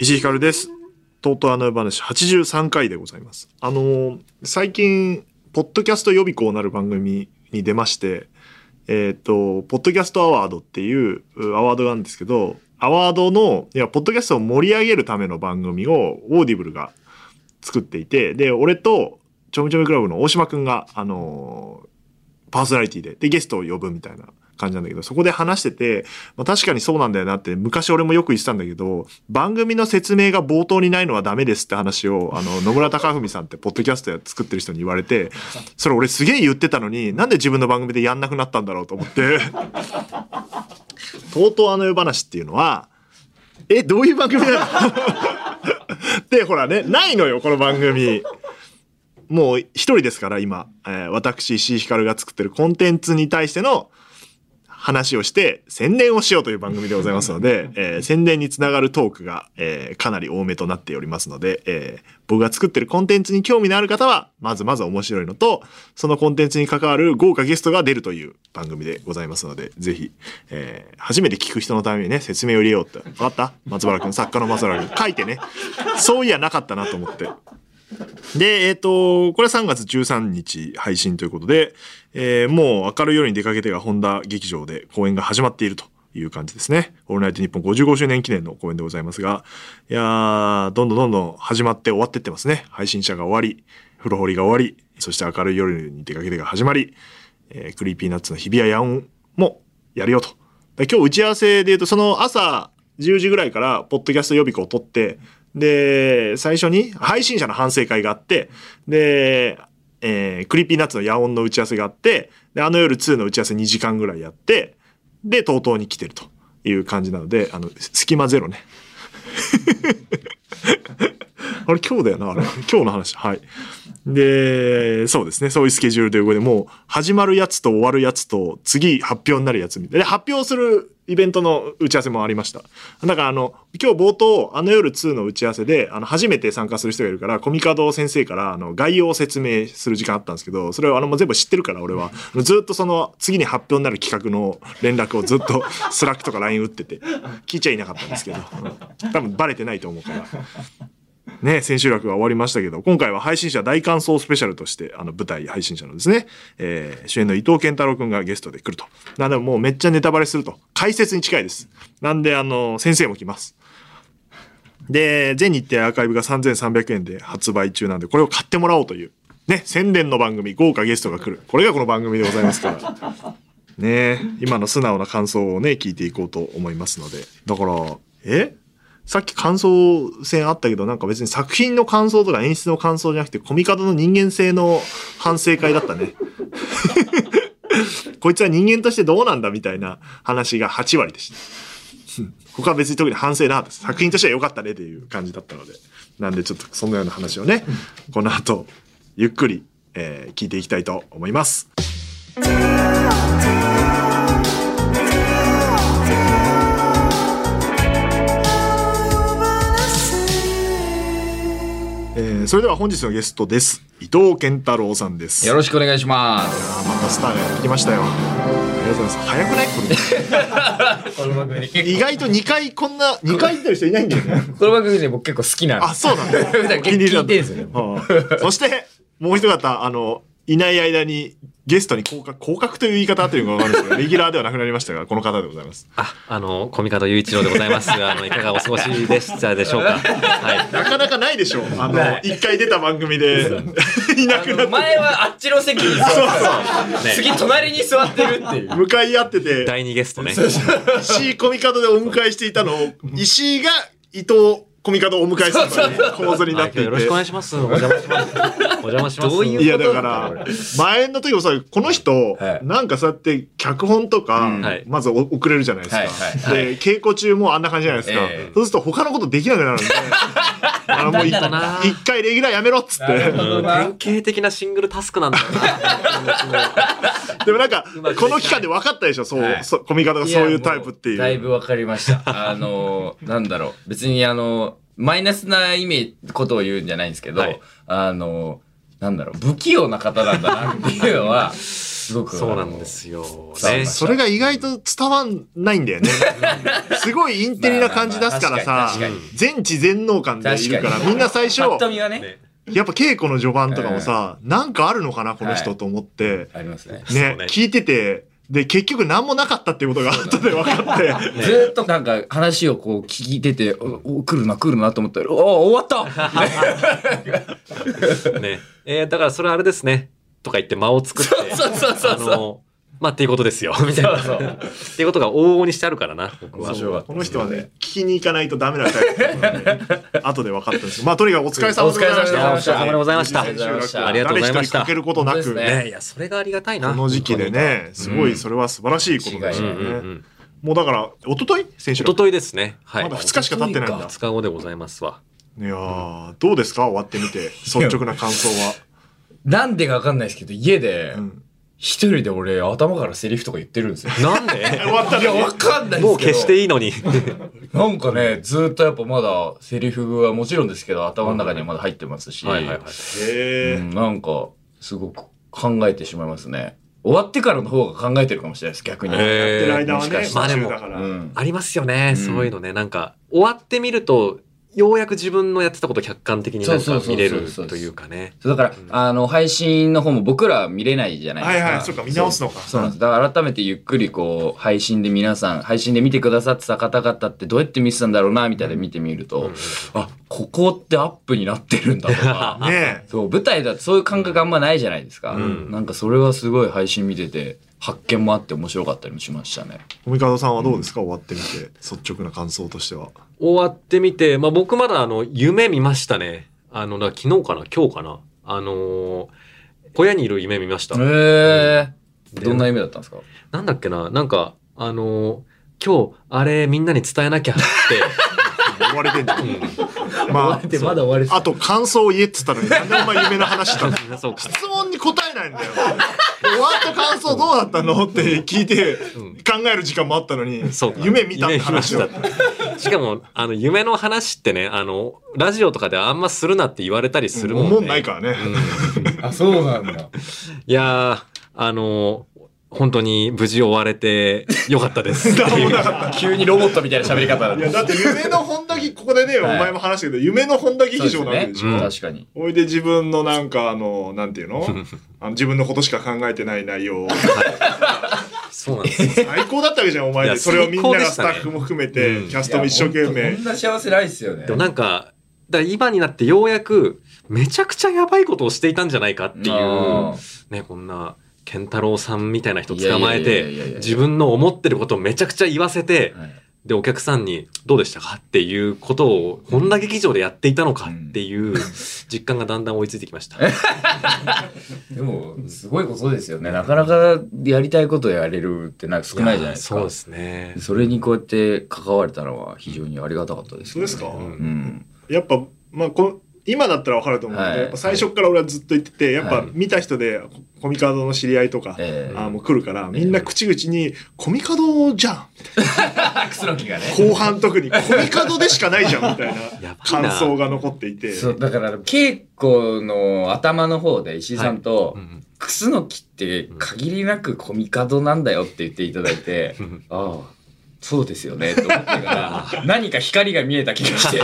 石井ひかるです。とうとうあの話83回でございます。あのー最近、ポッドキャスト予備校なる番組に出まして、えっ、と、ポッドキャストアワードっていうアワードがあるんですけど、アワードの、いや、ポッドキャストを盛り上げるための番組をオーディブルが作っていて、で、俺と、ちょみちょみクラブの大島くんが、あのーパーソナリティで、で、ゲストを呼ぶみたいな感じなんだけど、そこで話してて、まあ、確かにそうなんだよなって、昔俺もよく言ってたんだけど、番組の説明が冒頭にないのはダメですって話を、あの、野村隆文さんって、ポッドキャストや作ってる人に言われて、それ俺すげえ言ってたのに、なんで自分の番組でやんなくなったんだろうと思って、とうとうあの世話っていうのは、え、どういう番組なの？で、ほらね、ないのよ、この番組。もう一人ですから、今、えー私、石井ひかるが作ってるコンテンツに対しての話をして宣伝をしようという番組でございますので、えー宣伝につながるトークが、えーかなり多めとなっておりますので、えー僕が作ってるコンテンツに興味のある方は、まずまず面白いのと、そのコンテンツに関わる豪華ゲストが出るという番組でございますので、ぜひ、えー初めて聞く人のためにね、説明を入れようって。分かった？松原君、作家の松原君。書いてね。そういやなかったなと思って。で、えっ、と、これは3月13日配信ということで、えーもう明るい夜に出かけてが本多劇場で公演が始まっているという感じですね。オールナイトニッポン55周年記念の公演でございますが、いや、どんどんどんどん始まって終わってってますね。配信者が終わり、風呂掘りが終わり、そして明るい夜に出かけてが始まり、えー Creepy Nuts の日比谷野音もやるよと。今日打ち合わせで言うと、その朝10時ぐらいから、ポッドキャスト予備校を取って、で、最初に配信者の反省会があって、で、えー Creepy Nuts の野音の打ち合わせがあって、で、あの夜2の打ち合わせ2時間ぐらいやって、で、とうとうに来てるという感じなので、あの、隙間ゼロね。あれ今日だよな、あれ。今日の話。はい。で、そうですね。そういうスケジュールで動いて、もう始まるやつと終わるやつと、次発表になるやつみたいな。で、発表するイベントの打ち合わせもありました。だからあの、今日冒頭、あの夜2の打ち合わせで、あの、初めて参加する人がいるから、小御門先生から、あの、概要を説明する時間あったんですけど、それをあの、もう全部知ってるから、俺は。ずっとその、次に発表になる企画の連絡をずっと、Slack とか LINE 打ってて、聞いちゃいなかったんですけど、多分バレてないと思うから。ね、千秋楽が終わりましたけど、今回は配信者大感想スペシャルとして、あの舞台配信者のですね、えー主演の伊藤健太郎くんがゲストで来ると。なんでもうめっちゃネタバレすると。解説に近いです。なんで、あの、先生も来ます。で、全日程アーカイブが3300円で発売中なんで、これを買ってもらおうという、ね、宣伝の番組、豪華ゲストが来る。これがこの番組でございますから。ね今の素直な感想をね、聞いていこうと思いますので。だから、え？さっき感想戦あったけど、なんか別に作品の感想とか演出の感想じゃなくて、コミカドの人間性の反省会だったね。こいつは人間としてどうなんだみたいな話が8割でした。うん他は別に特に反省なかったです。作品としては良かったねっていう感じだったので。なんでちょっとそのような話をね、この後、ゆっくり、えー聞いていきたいと思います。ーそれでは本日のゲストです。伊藤健太郎さんです。よろしくお願いします。またスターがやってきましたよ。ありがとうございます。早くない？これこの番組意外と2回こんな、2回言ってる人いないんだよね。この番組で僕結構好きなんであ、そうなんだ。聞いてんすよねうんそして、もう一方、あの、いない間にゲストに降格、降格という言い方あってるのかわかんないですけど、レギュラーではなくなりましたが、この方でございます。あ、あの、コミカド雄一郎でございます。あの、いかがお過ごしでしたでしょうか？はい。なかなかないでしょう。あの、一回出た番組で、いなくなって。前はあっちの席に座ってね次隣に座ってるっていう。向かい合ってて、第二ゲストね。石井コミカドでお迎えしていたのを、石井が伊藤コミカドをお迎えする構図になっていて。はいよろしくお願いします。お邪魔します。お邪魔します。どういういやだから前の時もさこの人、はい。なんかそうやって脚本とか、まずお送れるじゃないですか、で稽古中もあんな感じじゃないですか、ええ。そうすると他のことできなくなるんであのもう一回レギュラーやめろっつって。典型的なシングルタスクなんだよな。でもなんかこの期間で分かったでしょそう、はい。そコミカドがそういうタイプっていう。やもだいぶわかりました。あの、なんだろう。別にあの、マイナスな意味、ことを言うんじゃないんですけど、はい。あの、なんだろう、不器用な方なんだなっていうのは、すごく。そうなんですよ。ね。それが意外と伝わんないんだよね。すごいインテリな感じ出すからさ全知全能感でいるから、みんな最初、やっぱ稽古の序盤とかもさ、なんかあるのかな、この人と思って、ありますね。ね、ね聞いてて、で、結局何もなかったっていうことが後で分かって、ずーっとなんか話をこう聞いてて、おお来るな来るなと思ったら、お終わった ね。えーだからそれあれですね。とか言って間を作って。そうそうそうそうあの、まあ、っていうことですよ。みたいな。そうそうっていうことが往々にしてあるからな、僕は。この人はね、聞きに行かないとダメなタイプなので、後で分かったんですけどまあ、とにかくお疲れ様でございました。お疲れ様でございましたありがとうございました誰一人欠けることなく、ねいや、それがありがたいな。この時期でね、すごいそれは素晴らしいことですようんうんうね。ん。もうだから、一昨日？先週一昨日ですね。はい。まだ2日しか経ってないんだ。2日後でございますわ。いやーどうですか？終わってみて、率直な感想は。なんでかわかんないですけど、家でう、ん一人で俺、頭からセリフとか言ってるんですよ。なんで？終わったいや、わかんないですけど。もう消していいのに。なんかね、ずーっとやっぱまだ、セリフはもちろんですけど、頭の中にはまだ入ってますし、はいはいはい。へーうん、なんか、すごく考えてしまいますね。終わってからの方が考えてるかもしれないです、逆に。やってる間はね、まあでも。ありますよね、うんそういうのね。なんか、終わってみると、ようやく自分のやってたことを客観的に見れるというかね。そうだから、あの、配信の方も僕らは見れないじゃないですか。はいはい、そうか、見直すのか。そうなんです。だから改めてゆっくりこう、配信で皆さん、配信で見てくださってた方々ってどうやって見てたんだろうな、みたいな見てみると、あ、ここってアップになってるんだとか。ねそう、舞台だとそういう感覚あんまないじゃないですか。んなんかそれはすごい配信見てて、発見もあって面白かったりもしましたね。え。コミカドさんはどうですか？終わってみて、率直な感想としては。終わってみて、まあ僕まだあの、夢見ましたね。あの、昨日かな？今日かな？あのー小屋にいる夢見ました。へえでどんな夢だったんですか？なんだっけな？なんか、あのー今日、あれみんなに伝えなきゃって、終われてんじゃん。うんまあ、でまだ終わりあと感想を言えっつったのに、なんでお前夢の話したの？そうか。質問に答えないんだよ。終わった感想どうだったの？って聞いて、考える時間もあったのに、そうか夢見たって話を。したしかも、あの、夢の話ってね、あの、ラジオとかであんまするなって言われたりするもんね。思んないからね。うんあ、そうなんだ。いやー、あのー本当に無事終われてよかったです。急にロボットみたいな喋り方だいや、だって夢の本田劇、ここでね、おはい前も話したけど、夢の本田劇場なわけでしょ。うん確かに。おいで自分のなんかあの、なんていうの？あの自分のことしか考えてない内容。そうなんですよ。最高だったわけじゃん、お前で。それをみんながスタッフも含めて、うんキャストも一生懸命こん。な幸せないっすよねでもなんか、だ今になってようやく、めちゃくちゃやばいことをしていたんじゃないかっていうあ、ね、こんな、健太郎さんみたいな人捕まえて、自分の思ってることをめちゃくちゃ言わせて、はいで、お客さんにどうでしたかっていうことを、本田劇場でやっていたのかっていう実感がだんだん追いついてきました。でも、すごいことですよね。なかなかやりたいことやれるってなんか少ないじゃないですか。そうですね。それにこうやって関われたのは非常にありがたかったです、そうですか？うん。やっぱ、まあこ、今だったらわかると思うけど、はい。やっぱ最初から俺はずっと言ってて、やっぱはい。見た人で、コミカドの知り合いとか、ええ。あもう来るから、みんな口々に、コミカドじゃん楠木がね。後半特に、コミカドでしかないじゃんみたいな 感想が残っていて。そう、だから、稽古の頭の方で石井さんと、うん楠木って限りなくコミカドなんだよって言っていただいて、ああ、そうですよね、と思ってから、何か光が見えた気がして、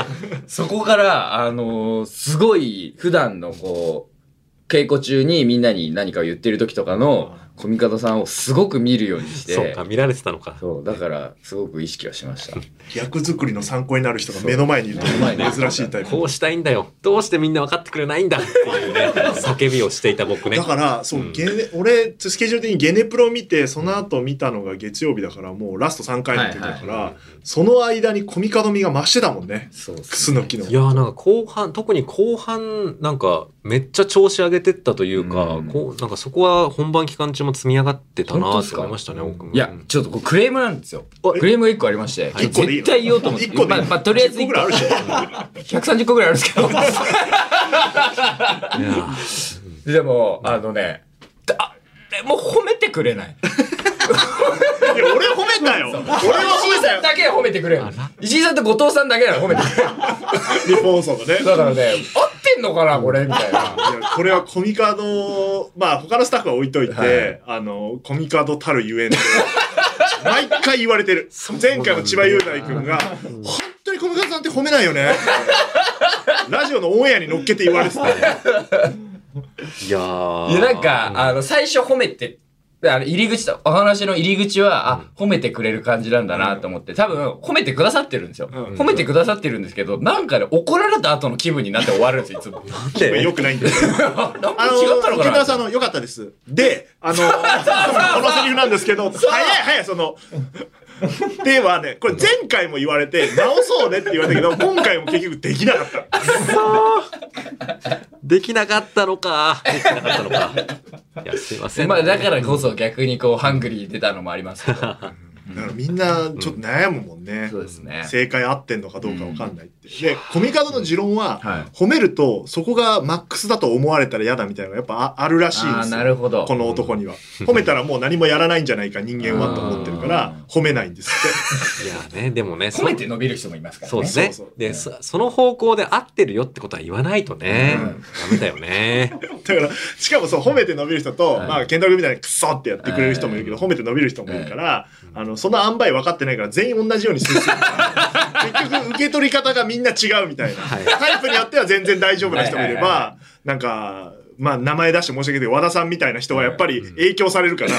そこから、あのーすごい普段のこう、稽古中にみんなに何かを言ってる時とかのコミカドさんをすごく見るようにして、そうか、見られてたのか。そう、だから、すごく意識はしました。役作りの参考になる人が目の前にいると珍しいタイプ。こうしたいんだよ。どうしてみんな分かってくれないんだっていうね、叫びをしていた僕ね。だから、そう、うんゲネ、俺、スケジュール的にゲネプロ見て、その後見たのが月曜日だから、もうラスト3回の時だから、はいその間にコミカドミが増してたもんね。そうっす楠木の。いやーなんか後半、特に後半、なんかめっちゃ調子上げてったというか、うんこうなんかそこは本番期間中も積み上がってたなーって本当ですか？思いましたね、僕もいや、ちょっとクレームなんですよ。えクレームが1個ありまして、絶対言おうと思って。一個でまあ、まあ、とりあえず10 1個ぐらいあるし。個。130個ぐらいあるんですけど。でも、あのね、だもう褒めてくれない。いや、俺褒めたよ。俺は褒めたよ。だけは褒めてくれる。石井さんと後藤さんだけなの褒めてくれる。日本放送のね。だからね、合ってんのかなこれみたいな。これはコミカド、まあ他のスタッフは置いといて、はいあの、コミカドたるゆえんで、毎回言われてる。前回の千葉雄大君が、本当にコミカドさんって褒めないよね。ラジオのオンエアに乗っけて言われてた。いやーいや、なんか、あの、最初褒めて、あの入り口と、お話の入り口は、あ、褒めてくれる感じなんだなと思って、多分、褒めてくださってるんですよ。うん褒めてくださってるんですけど、なんかね、怒られた後の気分になって終わるんですよ、いつも。でよくないんで？すよ。なんかあ違ったのの、木かな村さんの良かったです。で、あの、このセリフなんですけど、早い早い、その、ではね、これ前回も言われて、直そうねって言われたけど、今回も結局できなかった。できなかったのか。できなかったのか。いや、すいません、まあ、だからこそ逆にこう、ハングリー出たのもありますけど。だからみんなちょっと悩むもんね。そうですね。正解合ってんのかどうかわかんないって。で、コミカドの持論は、はい褒めるとそこがマックスだと思われたら嫌だみたいなのがやっぱああるらしいんですよ。なるほど。この男には。褒めたらもう何もやらないんじゃないか人間はと思ってるからうん褒めないんですっ いやね、でもね、褒めて伸びる人もいますからね。そうですね。そうそうでそ、その方向で合ってるよってことは言わないとね、うんダメだよね。て。だから、しかもそう褒めて伸びる人と、はいまあ、ケンタロウみたいにクソってやってくれる人もいるけど、褒めて伸びる人もいるから、あの、その塩梅分かってないから全員同じようにする。結局、受け取り方がみんな違うみたいな。はいタイプによっては全然大丈夫な人もいれはいはいはいば、なんか、まあ、名前出して申し訳ないけど、和田さんみたいな人はやっぱり影響されるから、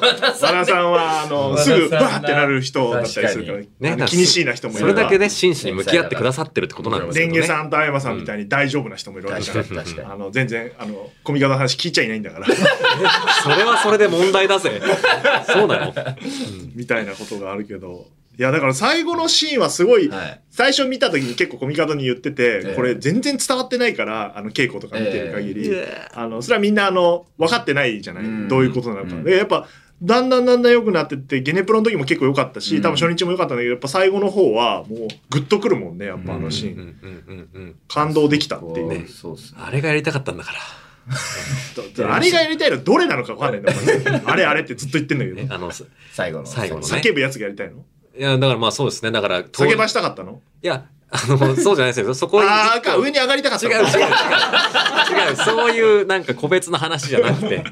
和田さんは、あの、すぐ、バーってなる人だったりするから、ねだからあの気にしいな人もいそれだけね、真摯に向き合ってくださってるってことなんですね。さんとあやまさんみたいに大丈夫な人もいるわけじゃん確かに確かにあの、全然、あの、コミカドの話聞いちゃいないんだから。それはそれで問題だぜ。そうなのみたいなことがあるけど。いや、だから最後のシーンはすごい、はい最初見た時に結構コミカドに言ってて、ええこれ全然伝わってないから、あの、稽古とか見てる限り、えあの、それはみんなあの、分かってないじゃない、うんどういうことなのか。うんで、やっぱ、だんだんだんだん良くなってって、ゲネプロの時も結構良かったし、うん多分初日も良かったんだけど、やっぱ最後の方はもうグッとくるもんね、やっぱあのシーン。感動できたっていう。ね、そう。あれがやりたかったんだから。あれがやりたいのどれなのか分かんないんだもんね。あれあれってずっと言ってんだけど。ね、あの、す最後の。最後のね叫ぶやつがやりたいのいや、だからまあそうですね。だから、当叫ばしたかったの？いや、あの、そうじゃないですよ。そこ ああ、か、上に上がりたかったの？違う違う違う。違う。そういうなんか個別の話じゃなくて、ね。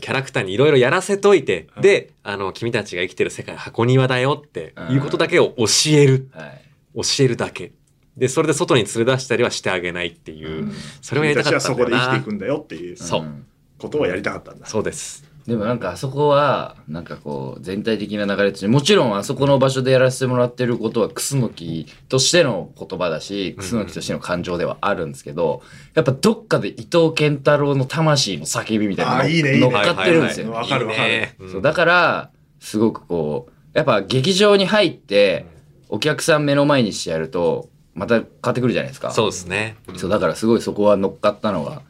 キャラクターにいろいろやらせといて、で、あの、君たちが生きてる世界は箱庭だよっていうことだけを教える。はい。教えるだけ。で、それで外に連れ出したりはしてあげないっていう、うんそれをや君りたかたちはそこでったんだよな。生きていくんだよっていうそううんことをやりたかったんだ。そうです。でもなんかあそこは、なんかこう、全体的な流れとして、もちろんあそこの場所でやらせてもらってることは、クスノキとしての言葉だし、クスノキとしての感情ではあるんですけど、やっぱどっかで伊藤健太郎の魂の叫びみたいなの乗っかってるんですよ。わかるわかる。そうだから、すごくこう、やっぱ劇場に入って、お客さん目の前にしてやると、また変わってくるじゃないですか。そうですね。そうだからすごいそこは乗っかったのが、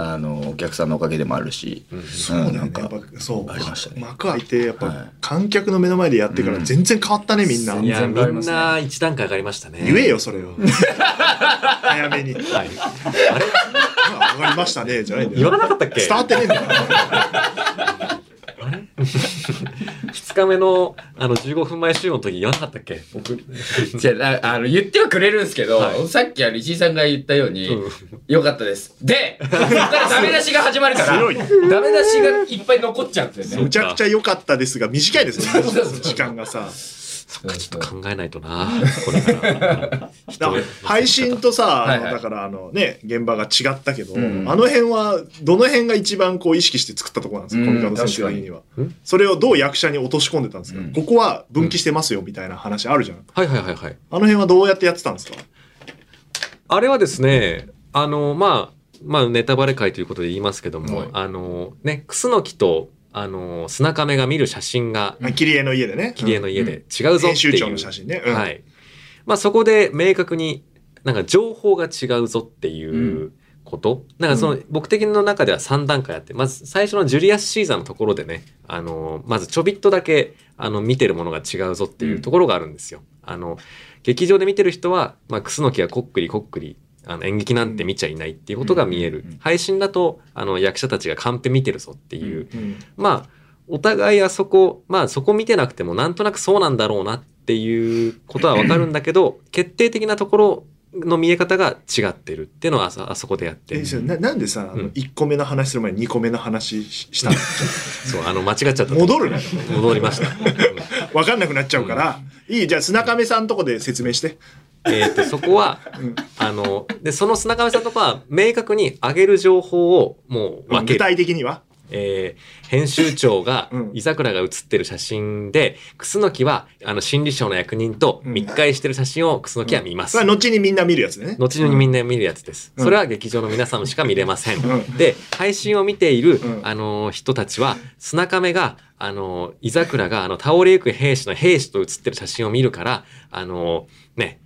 あの、お客さんのおかげでもあるし、そうだよね。なんかやっぱそう。ありましたね幕開いて、やっはいぱ観客の目の前でやってから全然変わったね、みんな。全いや、みん然変わりますねな一段階上がりましたね。言えよ、それを。早めに。はい。あれ？あ上がりましたね、じゃないんだ言わよ。なかったっけ？伝わってねえんだよ。二日目の、あの、15分前集合の時言わなかったっけ？僕。じゃあ、あの、言ってはくれるんですけど、はいさっきあの石井さんが言ったように、うんよかったです。で、ここからダメ出しが始まるから、強いダメ出しがいっぱい残っちゃうんですよね。むちゃくちゃ良かったですが、短いですね。時間がさ。そっか、ちょっと考えないとな。これから。だから配信とさ、あのはいはいだからあのね、現場が違ったけど、うんあの辺は、どの辺が一番こう意識して作ったところなんですか、うんコミカド先生的には。それをどう役者に落とし込んでたんですか、うんここは分岐してますよみたいな話あるじゃん。はいはいはいはい。あの辺はどうやってやってたんですか？あれはですね、あの、まあ、まあ、ネタバレ会ということで言いますけども、はいあの、ね、クスノキと、あの、砂亀が見る写真が、あ切り絵の家でね。切り絵の家うんで違うぞっていう。の写真ね。うんはい。まあそこで明確になんか情報が違うぞっていうこと。なんかその、僕的の中では3段階あって、まず最初のジュリアス・シーザーのところでね、あの、まずちょびっとだけ、あの、見てるものが違うぞっていうところがあるんですよ。あの、劇場で見てる人は、まあ、クスノキはこっくりこっくり、あの演劇なんて見ちゃいないっていうことが見える。うん配信だと、あの、役者たちがカンペ見てるぞっていう、うんまあ、お互いあそこ、まあそこ見てなくてもなんとなくそうなんだろうなっっていうことはわかるんだけど、決定的なところの見え方が違ってるっていうのはあそあそこでやってえ、それななんでさ、あのうん1個目の話する前に2個目の話ししたの？そう、あの、間違っちゃった。戻るなよ。戻りました。わかんなくなっちゃうから、いい、じゃあ砂亀さんとこで説明して。えっと、そこは、うんあの、で、その砂亀さんとかは、明確に上げる情報をもう分け具る。体的には？えー編集長がうん、伊桜が写ってる写真で、楠木は、あの、心理省の役人と密会してる写真を楠木は見ます。それは後にみんな見るやつね。後にみんな見るやつです。うんそれは劇場の皆さんしか見れません。うんで、配信を見ている、うんあのー人たちは、砂亀が、あのー、伊桜が、あの、倒れゆく兵士の兵士と写ってる写真を見るから、あのーね、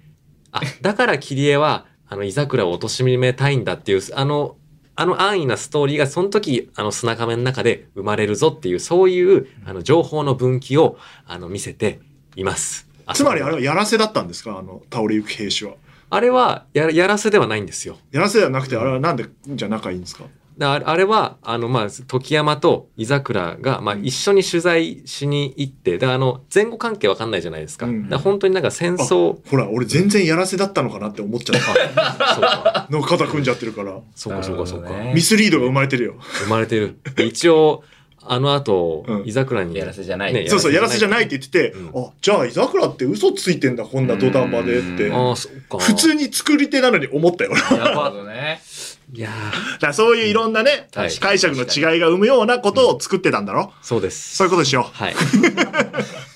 あ、だから桐江は、あの、伊桜を貶めたいんだっていう、あの、あの安易なストーリーが、その時、あの、砂亀の中で生まれるぞっていう、そういう、あの、情報の分岐を、あの、見せています。つまりあれははやらせだったんですか？あの、倒れゆく兵士は。あれはや、やらせではないんですよ。やらせではなくて、あれはなんで、じゃあ仲いいんですか？だあれあれは、あの、まあ、時山と伊桜が、まあ、一緒に取材しに行って、で、あの、前後関係わかんないじゃないですか。うんだから本当になんか戦争、ほら、俺全然やらせだったのかなって思っちゃった。そうか、の肩組んじゃってるから。そうか、そうか、そうか。ミスリードが生まれてるよ。生まれてる。で一応、あの後、うん伊桜に。やらせじゃないねそうそう、やらせじゃないって言ってて、うんあ、じゃあ、伊桜って嘘ついてんだ、こんな土壇場でってうん。ああ、そうか。普通に作り手なのに思ったよ。なるほば。どね。いやーだそういういろんなね、はい解釈の違いが生むようなことを作ってたんだろ、そうです。そういうことでしょはい。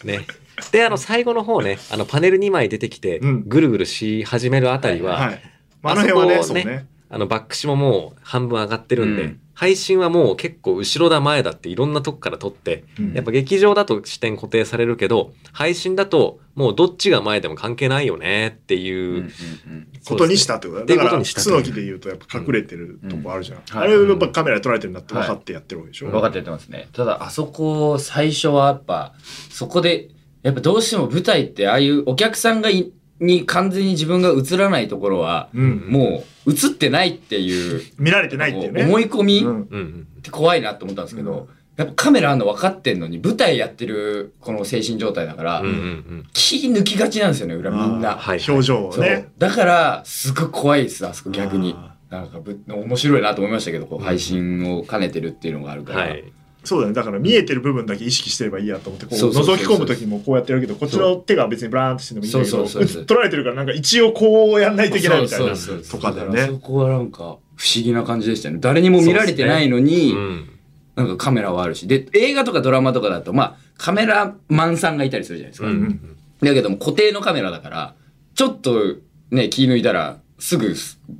ね。で、あの、最後の方ね、あの、パネル2枚出てきて、うんぐるぐるし始めるあたりは、はい。まあ、あの辺はね、あそこをねそうね。あの、バックシももう半分上がってるんで、うん配信はもう結構後ろだ前だっていろんなとこから撮って、うんやっぱ劇場だと視点固定されるけど、配信だともうどっちが前でも関係ないよねっていう、うんうんうんことにしたってことだ。っていうだから、ことにした楠木で言うとやっぱ隠れてるとこあるじゃん。うんあれやっぱカメラで撮られてるんだって分かってやってるわけでしょ。分かってやってますね。ただ、あそこ、最初はやっぱ、そこで、やっぱどうしても舞台って、ああいうお客さんがいに完全に自分が映らないところは、うん。もう映ってないっていう、見られてないっていうね。思い込みうんうんうんって怖いなと思ったんですけど、やっぱカメラあんの分かってんのに、舞台やってるこの精神状態だから、うんうんうん気抜きがちなんですよね、裏みんな。はい表情をそうね。だから、すごい怖いです、あそこ逆にあ。なんかぶ、面白いなと思いましたけど、こう配信を兼ねてるっていうのがあるから。はい。そうだね。だから見えてる部分だけ意識してればいいやと思って、こう覗き込む時もこうやってるけど、こっちの手が別にブラーンとしてもいいんだけど、そうそうそうそう撮られてるからなんか一応こうやんないといけないみたいなとかだよらそね。こはなんか不思議な感じでしたね。誰にも見られてないのに、うん。なんかカメラはあるし。で、映画とかドラマとかだと、まあ、カメラマンさんがいたりするじゃないですか。うんうんだけども固定のカメラだから、ちょっとね、気抜いたら、すぐ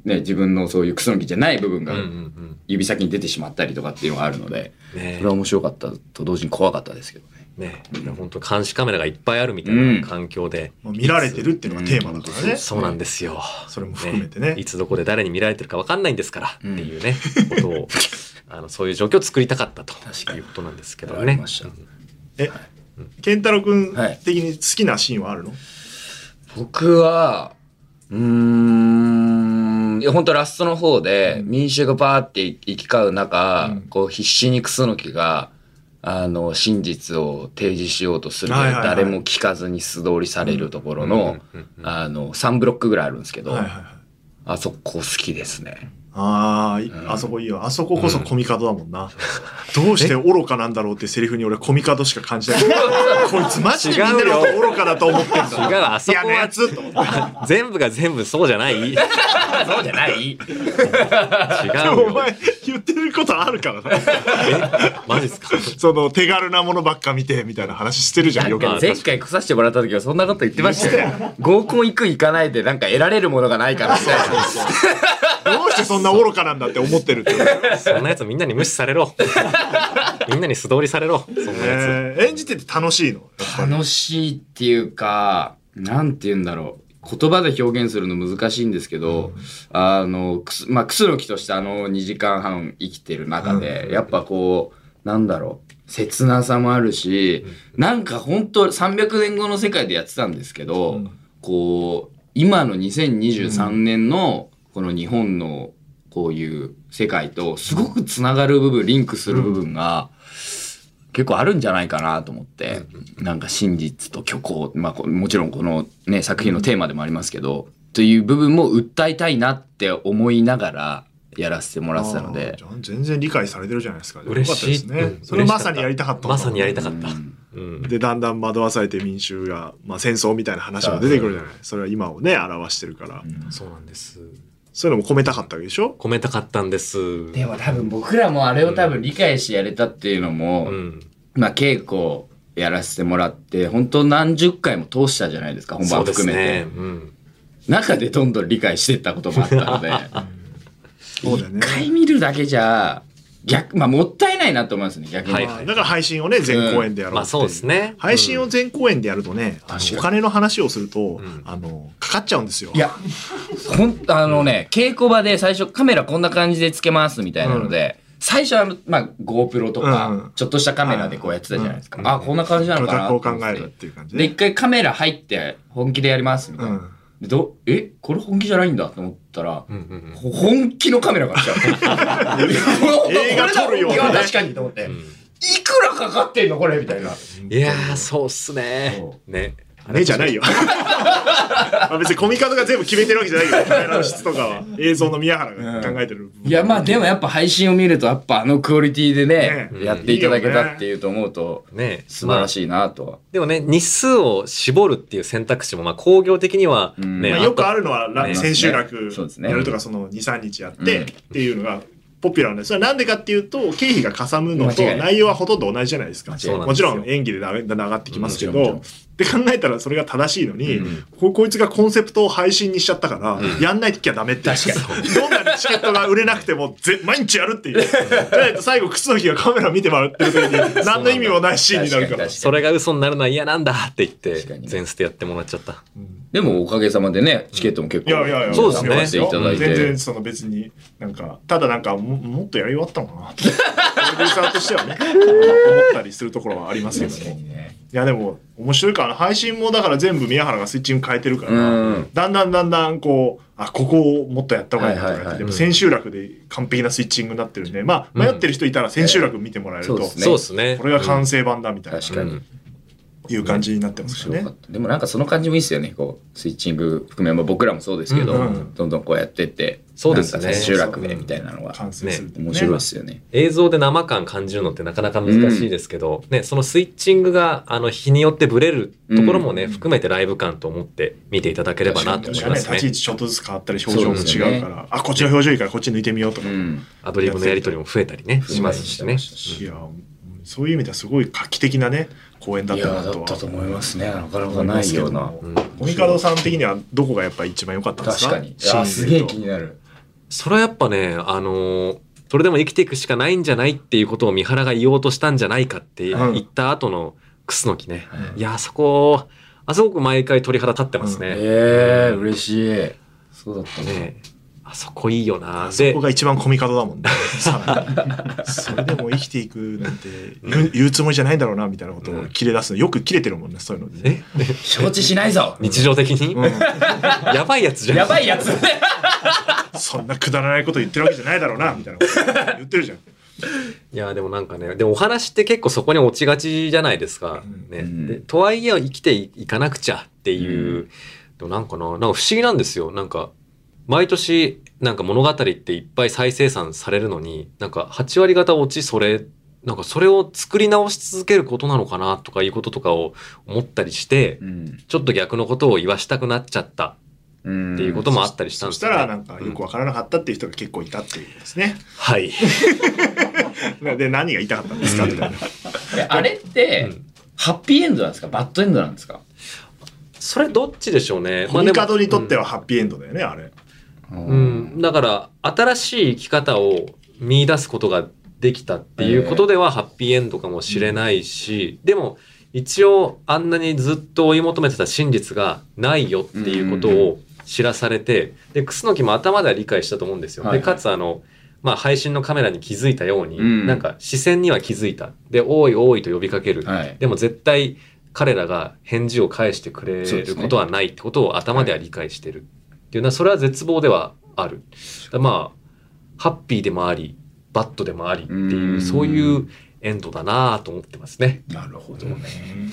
ね、自分のそういうクソの木じゃない部分がうんうんうん。指先に出てしまったりとかっていうのがあるので、ね。それは面白かったと同時に怖かったですけどね。ね。本当監視カメラがいっぱいあるみたいな環境で、もう見られてるっていうのがテーマだからね。そうなんですよ。それも含めてね。いつどこで誰に見られてるか分かんないんですからっていうね、ことを、あの、そういう状況を作りたかったということなんですけどね。ありま。した。え、健太郎くんはい。的に好きなシーンはあるの？僕は、うーん、いや、本当ラストの方で、民衆がバーって行き交う中、うん。こう必死にクスノキが、あの、真実を提示しようとする、はいはいはい。誰も聞かずに素通りされるところの、うんうんうんあの、3ブロックぐらいあるんですけど、はいはいはい。あそこ好きですね。ああ、あそこいいよ。あそここそコミカドだもんな。どうして愚かなんだろうってセリフに俺コミカドしか感じない。こいつマジでみんなのこと愚かだと思ってんだ。違うあそこは嫌なやつと思って。全部が全部そうじゃない違う そうじゃないおよ。前言ってることあるからな。えマジっすか？その手軽なものばっか見てみたいな話してるじゃん、よく。あ前回来させてもらった時はそんなこと言ってましたよ。合コン行く行かないでなんか得られるものがないからみたいな。どうしてそんな愚かなんだって思ってるって。そんなやつみんなに無視されろ。みんなに素通りされろ。そんなやえー演じてて楽しいの？楽しいっていうか、なんて言うんだろう。言葉で表現するの難しいんですけど、あの、くす、まあ、クスノキとしてあの2時間半生きてる中で、やっぱこう、なんだろう。切なさもあるし、なんか本当300年後の世界でやってたんですけど、うんこう、今の2023年のこの日本のこういう世界とすごくつながる部分、リンクする部分が、結構あるんじゃないかなと思って、なんか真実と虚構、まあこもちろんこのね、作品のテーマでもありますけど、という部分も訴えたいなって思いながらやらせてもらってたのであーじ、ゃあ全然理解されてるじゃないですか。嬉しいよかったですねうん。それまさにやりたかったまさにやりたかった。で、だんだん惑わされて民衆が、まあ戦争みたいな話も出てくるじゃない。それは今をね、表してるから。そうなんです。そういうのも込めたかったわけでしょ？込めたかったんです。でも多分僕らもあれを多分理解してやれたっていうのも、うん。まあ稽古やらせてもらって、本当何十回も通したじゃないですか、本そうです番含めて。ね。うん。中でどんどん理解していったこともあったので、そうだよね。一回見るだけじゃ、逆、まあもったいないなと思いますね、逆に。はいまあだから配信をね、全公演でやろうっていまあそうですね。配信を全公演でやるとね、あのお金の話をすると、んあの、かかっちゃうんですよ。いや、ほん、あのね、稽古場で最初カメラこんな感じでつけますみたいなので、最初はまあ、GoPro とか、うんちょっとしたカメラでこうやってたじゃないですか。うんあ、こんな感じなのかなこう考えるっていう感じで。一回カメラ入って本気でやりますみたいな。うん。でどえこれ本気じゃないんだと思ったら、うんうんうんほ本気のカメラが来ちゃう。映画撮るよね確かにと思って。うんいくらかかってんのこれみたいな。いやー、そうっすねそ。ね。ねじゃないよ。まあ別にコミカドが全部決めてるわけじゃないけど、カメラの質とかは映像の宮原が考えてる。いや、まあでもやっぱ配信を見ると、やっぱあのクオリティでね、ね。やっていただけたっていうと思うと、ね。素晴らしいなとは。でもね、日数を絞るっていう選択肢も、まあ工業的にはうん。ね、まあ、よくあるのは、千秋楽そうですね。やるとか、その2、3日やって、うん。っていうのが、ポピュラーなんです。それはなんでかっていうと、経費がかさむのと内容はほとんど同じじゃないですか。もちろん演技でだんだん上がってきますけど、って考えたらそれが正しいのに、うんここいつがコンセプトを配信にしちゃったから、やんないときゃダメって。確かどんなにチケットが売れなくてもぜ毎日やるっていう。最後、靴の日がカメラ見てもらってる時に何の意味もないシーンになるから。それが嘘になるのは嫌なんだって言って、全捨てやってもらっちゃった。でもおかげさまでね、チケットも結構、いやいやいや、そうですね頑張っていただいて。全然その別に、なんか、ただなんかも、もっとやり終わったのかなって。プロデューサーとしてはね、思ったりするところはありますけども。ねいやでも、面白いから、配信もだから全部宮原がスイッチング変えてるから、うん。だんだんだんだんこう、あ、ここをもっとやった方がいいなとか言って、はいはいはい。でも千秋楽で完璧なスイッチングになってるんで、まあ、迷ってる人いたら千秋楽見てもらえると、そうですね。そうですね。これが完成版だみたいな、確かに。うんいう感じになってますからねでもなんかその感じもいいですよね。こう、スイッチング含め、まあ僕らもそうですけど、うんうん。どんどんこうやってって、そうですね。集落でみたいなのが完成するっていうね。面白いですよね。映像で生感感じるのってなかなか難しいですけど、ね、そのスイッチングが、あの、日によってブレるところもね、うん。含めてライブ感と思って見ていただければなと思いますね。立ち位置ちょっとずつ変わったり、表情も違うから、あ、こっちの表情いいからこっち抜いてみようとか。うん。アドリブのやりとりも増えたりね、しますしね。いや、そういう意味ではすごい画期的なね、公演だいや、ったなとは。だったと思いますね。なかなかないような。うん。コミカドさん。的にはどこがやっぱり一番良かったん。ですか確かに。すげえ気になる。それはやっぱね、あのーそれでも生きていくしかないん。じゃないっていうことを三原が言おうとしたん。じゃないかってうん。言った後のクスノキね。いや、あそこ、あそこ毎回鳥肌立ってますね。ええ、嬉しい。そうだったね。ねあそこいいよな。そこ、が一番コミカドだもんね。それでも生きていくなんて言う言うつもりじゃないんだろうなみたいなことを切れ出すのよく切れてるもんね、そういうのでね。え承知しないぞ日常的に、うんやばいやつじゃん。やばいやつそんなくだらないこと言ってるわけじゃないだろうなみたいなこと言ってるじゃん。いや、でもなんかね、でもお話って結構そこに落ちがちじゃないですか。ね。うんでとはいえ生きていかなくちゃっていう、でもなんかな、なんか不思議なんですよ。なんか、毎年、なんか物語っていっぱい再生産されるのに、なんか8割方落ちそれ、なんかそれを作り直し続けることなのかなとかいうこととかを思ったりして、うん。ちょっと逆のことを言わしたくなっちゃったうんっていうこともあったりしたんそしですよ、ねたらなんかよくわからなかったっていう人が結構いたっていうことですね。はい。で、何が言いたかったんですかみたいな。えあれって、うんハッピーエンドなんですか？バッドエンドなんですか？それどっちでしょうね。コミカドにとってははハッピーエンドだよね、あれ。うん、だから新しい生き方を見出すことができたっていうことではハッピーエンドかもしれないし、でも一応あんなにずっと追い求めてた真実がないよっていうことを知らされて、で、クスノキも頭では理解したと思うんですよ。はいはいで、かつあの、まあ配信のカメラに気づいたように、うんなんか視線には気づいた。で、おいおいと呼びかける。はい。ででも絶対彼らが返事を返してくれることはないってことを頭では理解してるっていうのはそれは絶望ではある。まあハッピーでもありバッドでもありっていううんそういうエンドだなと思ってますね。なるほどね。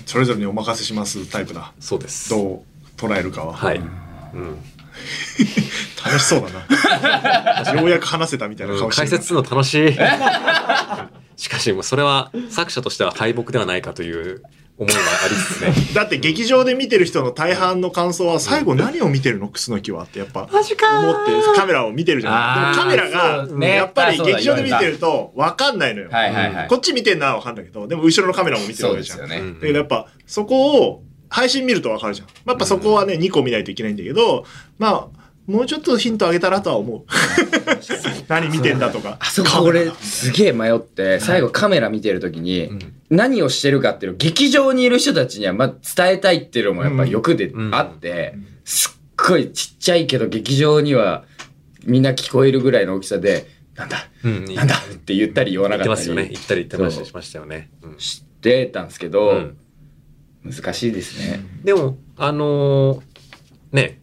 それぞれにお任せしますタイプだ。そうです。どう捉えるかは。はい。うん。楽しそうだな。ようやく話せたみたいな顔してるな。解説するの楽しい。しかし、もうそれは作者としては敗北ではないかという思いはありつつね。だって劇場で見てる人の大半の感想は最後何を見てるのクスノキはってやっぱ思ってカメラを見てるじゃん。でもカメラがやっぱり劇場で見てると分かんないのよ。はいはいはい。こっち見てんのは分かんないけど、でも後ろのカメラも見てるわけじゃん。だけどやっぱそこを配信見ると分かるじゃん。まあやっぱそこはね、2個見ないといけないんだけど、まあ、もうちょっとヒントあげたらとは思う。何見てんだとか。あそこ俺すげえ迷って、最後カメラ見てる時に、何をしてるかっていうのを劇場にいる人たちにはまあ伝えたいっていうのもやっぱ欲でうんあって、すっごいちっちゃいけど劇場にはみんな聞こえるぐらいの大きさで、なんだ、うん。なんだって言ったり言わなかったり言ってますよね。言ったり言ってましたしましたよね。うんしてたんですけど、うん難しいですね。でも、あのーね、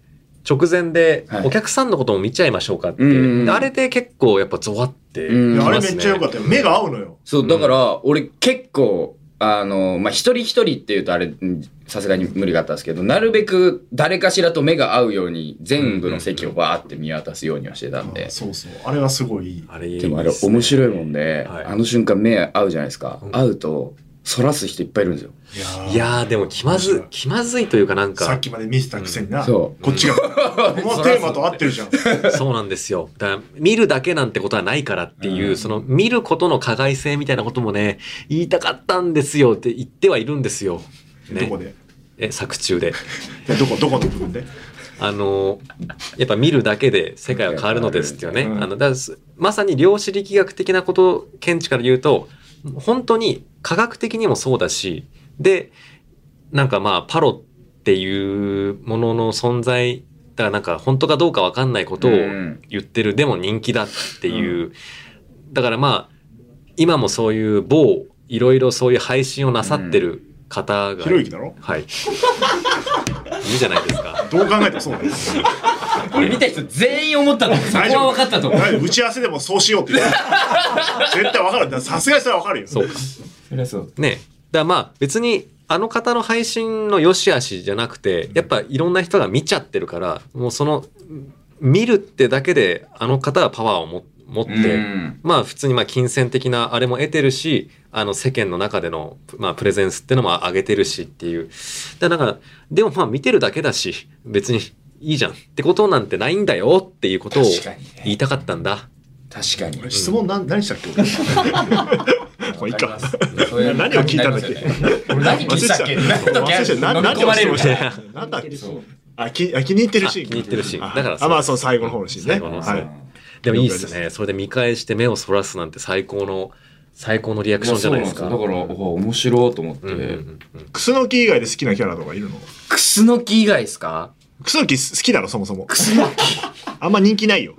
直前ではいお客さんのことも見ちゃいましょうかって、うんうんうんあれで結構やっぱゾワってきうんいやあれめっちゃ良かったよ。目が合うのよ。そう、だから、俺結構、あの、まあ、一人一人っていうとあれ、うんさすがに無理があったんですけど、なるべく誰かしらと目が合うように、全部の席をバーって見渡すようにはしてたんであ。そうそう。あれはすごいいい。あれいいでもあれ面白いもんで、はいあの瞬間目合うじゃないですか。うん合うと、反らす人いっぱいいるんですよ。いやーいやーでも気まず、気まずいというかなんかさっ、きまで見せたくせにな。そうこっちが。このテーマと合ってるじゃん。そうなんですよ。だから見るだけなんてことはないからっていう、うんその見ることの加害性みたいなこともね、言いたかったんですよって言ってはいるんですよ。ねどこ。で？え、作中で。でどこ、どこの部分で？あのやっぱ見るだけで世界は変わるのですっていうね。うんあのだまさに量子力学的なこと、見地から言うと、本当に科学的にもそうだし、で、なんかまあパロっていうものの存在、だからなんか本当かどうかわかんないことをうん言ってる、でも人気だっていう。だからまあ、今もそういう某、いろいろそういう配信をなさってる方が、ひろゆきだろ？はい。いいじゃないですか。どう考えてもそうだよ。これ見た人全員思ったと思う。そこは分かったと思う。打ち合わせでもそうしようって言って絶対わかる。だからさすがにそれはわかるよ。そうか。そりゃそう。ね。だからまあ別にあの方の配信の良し悪しじゃなくて、やっぱいろんな人が見ちゃってるから、もうその、見るってだけであの方はパワーをも持って、うんまあ普通にまあ金銭的なあれも得てるし、あの世間の中でのまあプレゼンスっていうのも上げてるしっていう。だからなんか、でもまあ見てるだけだし、別にいいじゃん。ってことなんてないんだよっていうことを確かにね。言いたかったんだ。確かに。俺質問何何したっけ？俺 もういいか。何を聞いたんだっけ？俺何聞いたっけ？忘れちゃったな何を質問し。なんだっけ？そう。あきあ気に入ってるシーン。あ気に入ってるシーン。あだからそう。あまあそう最後の方のシーンね。最後のはい。でもいいっすね。それで見返して目をそらすなんて最高の、最高のリアクションじゃないですか。だから、お面白いと思って。うんうんうんうん。クスノキ以外で好きなキャラとかいるの？クスノキ以外ですか？クスノキ好きだろそもそもあんま人気ないよ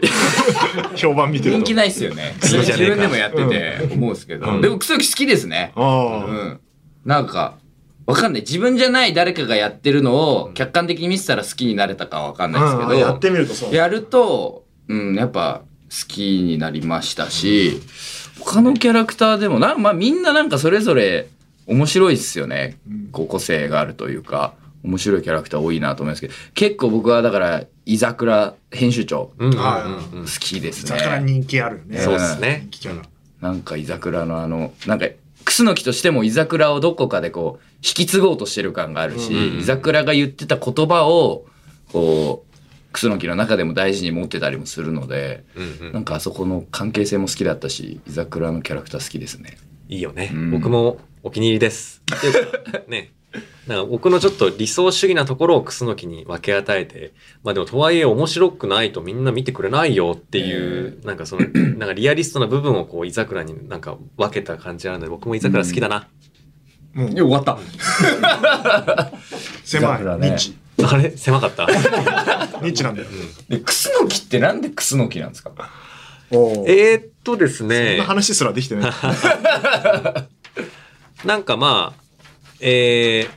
評判見てると人気ないっすよね。自分でもやってて思うんですけど。うんでもクスノキ好きですね。うああ、ん。なんか、わかんない。自分じゃない誰かがやってるのを客観的に見てたら好きになれたかはわかんないですけど。うんやってみるとそうやると、うん、やっぱ好きになりましたし、他のキャラクターでもな、まあみんななんかそれぞれ面白いっすよね。こう個性があるというか、面白いキャラクター多いなと思いますけど、結構僕はだから、井桜編集長、うん好きですだからね。人気あるよねそうですね人気キャラなんか井桜のあの、なんか、楠木としても井桜をどこかでこう、引き継ごうとしてる感があるし、うん井桜が言ってた言葉を、こう、楠木の中でも大事に持ってたりもするので、うんうんなんかあそこの関係性も好きだったし、居桜のキャラクター好きですね。いいよね、うん僕もお気に入りです。ね。なんか僕のちょっと理想主義なところをクスノキに分け与えて、まあでもとはいえ面白くないとみんな見てくれないよっていう、なんかその、なんかリアリストな部分をこう、居桜になんか分けた感じあるので、僕も居桜好きだな。もう終わった。狭い。桜ね。ニッチ。あれ？狭かった？ニッチなんだよ。で、クスノキってなんでクスノキなんですか？えーっとですそんねな、話すらできてない。なんかまあ、えー、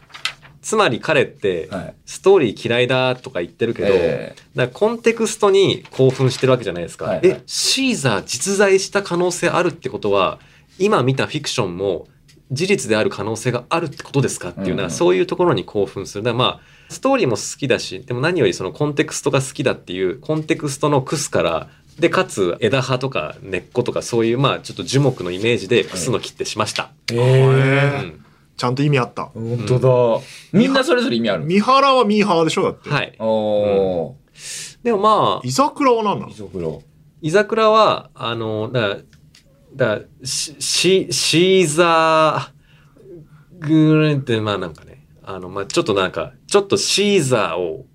つまり彼ってはい、ストーリー嫌いだとか言ってるけど、えだからコンテクストに興奮してるわけじゃないですか。はいはいえ、シーザー実在した可能性あるってことは、今見たフィクションも事実である可能性があるってことですかっていううんな、そういうところに興奮する。だまあ、ストーリーも好きだし、でも何よりそのコンテクストが好きだっていう、コンテクストのクスから、で、かつ枝葉とか根っことかそういうまあちょっと樹木のイメージでクスノキってしました。えうへーん。ちゃんと意味あった。本当だ。みんなそれぞれ意味ある。三原はミーハーでしょだって。はい。おー。でもまあ、居桜は何なの？イソフロ。居桜は、あの、だから、だからシ、シシーザーグレンって、まあなんかね、あの、まあちょっとなんか、ちょっとシーザーを、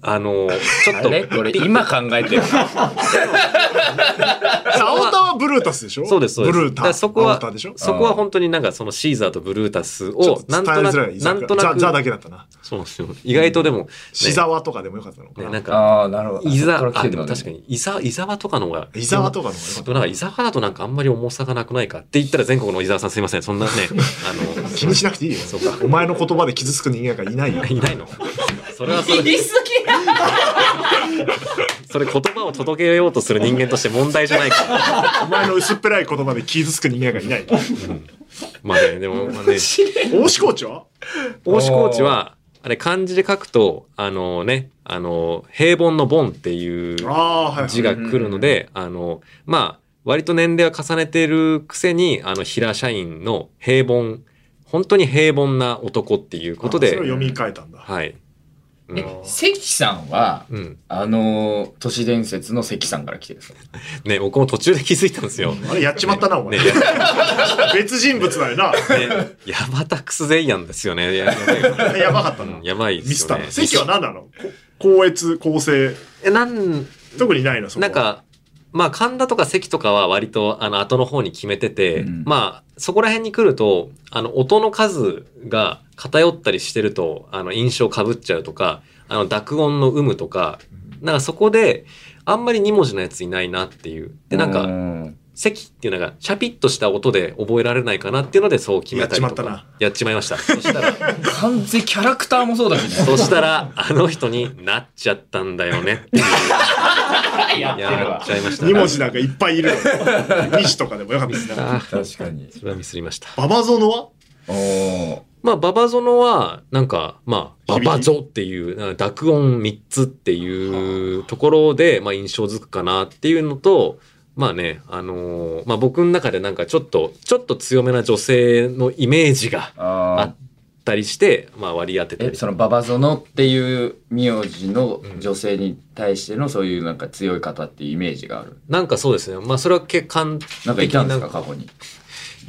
あの、ちょっと、あれ？これ今考えてる。青田はブルータスでしょ？そうです、そうです。ブルータ。だからそこは青田でしょ、そこは本当になんかそのシーザーとブルータスを、なんとなく、なんとなザ、ザだく、けだったな。そうなんですよ。意外とでも、ね、シザワとかでもよかったのかね、な。なんか、ああ、なるほど。伊沢、あ、でも確かに、伊沢、伊沢とかの方が、伊沢とかの方がよかったでもなんか伊沢だとなんかあんまり重さがなくないかって言ったら全国の伊沢さんすいません。そんなね、あの、気にしなくていいよ。そうかお前の言葉で傷つく人間がいないよ。いないの それはそれ、言い過ぎそれ言葉を届けようとする人間として問題じゃないから。お前の薄っぺらい言葉で傷つく人間がいない。まあね、でも、まあね、大志コーチは？大志コーチは、あれ漢字で書くと、あのね、あの、平凡の凡っていうああ、はいはい。字が来るので、あの、まあ、割と年齢は重ねてるくせに、あの、平社員の平凡、本当に平凡な男っていうことであそれを、読み替えたんだ。はい。うんえ、関さんは、うん。あのー、都市伝説の関さんから来てるんですか？ね、僕も途中で気づいたんですよ。あれやっちまったな、お前。ね、別人物だよな。ね、ヤバタクスゼイアンですよね。や やばかったな。うんやばいでミスったな。すよね。関は何なの？こ高越、構成。え、なん、特にないの、そこはなん、か、まあ、神田とか関とかは割と、あの、後の方に決めてて、うん。まあ、そこら辺に来ると、あの、音の数が偏ったりしてると、あの、印象被っちゃうとか、あの、濁音の有無とか、なんかそこで、あんまり2文字のやついないなっていう。で、なんうか、ん関っていうのが、シャピッとした音で覚えられないかなっていうので、そう決めたりとか。やっちまったなやっちまいました。そしたら、完全キャラクターもそうだしね。そしたら、あの人になっちゃったんだよねっていう。やっちゃいました。2文字なんかいっぱいいるの。西とかでもよかったです確かに。それはミスりました。ババゾノは？おーまあ、ババゾノは、なんか、まあ、ババゾっていう、濁音3つっていうところで、まあ、印象づくかなっていうのと、まあね、あのーまあ僕の中でなんかちょっと、ちょっと強めな女性のイメージがああったりして、まあ割り当てたり。そのババゾノっていう名字の女性に対してのそういうなんか強い方っていうイメージがある？なんかそうですね。まあそれは結構完なんかいたんです的か過去に。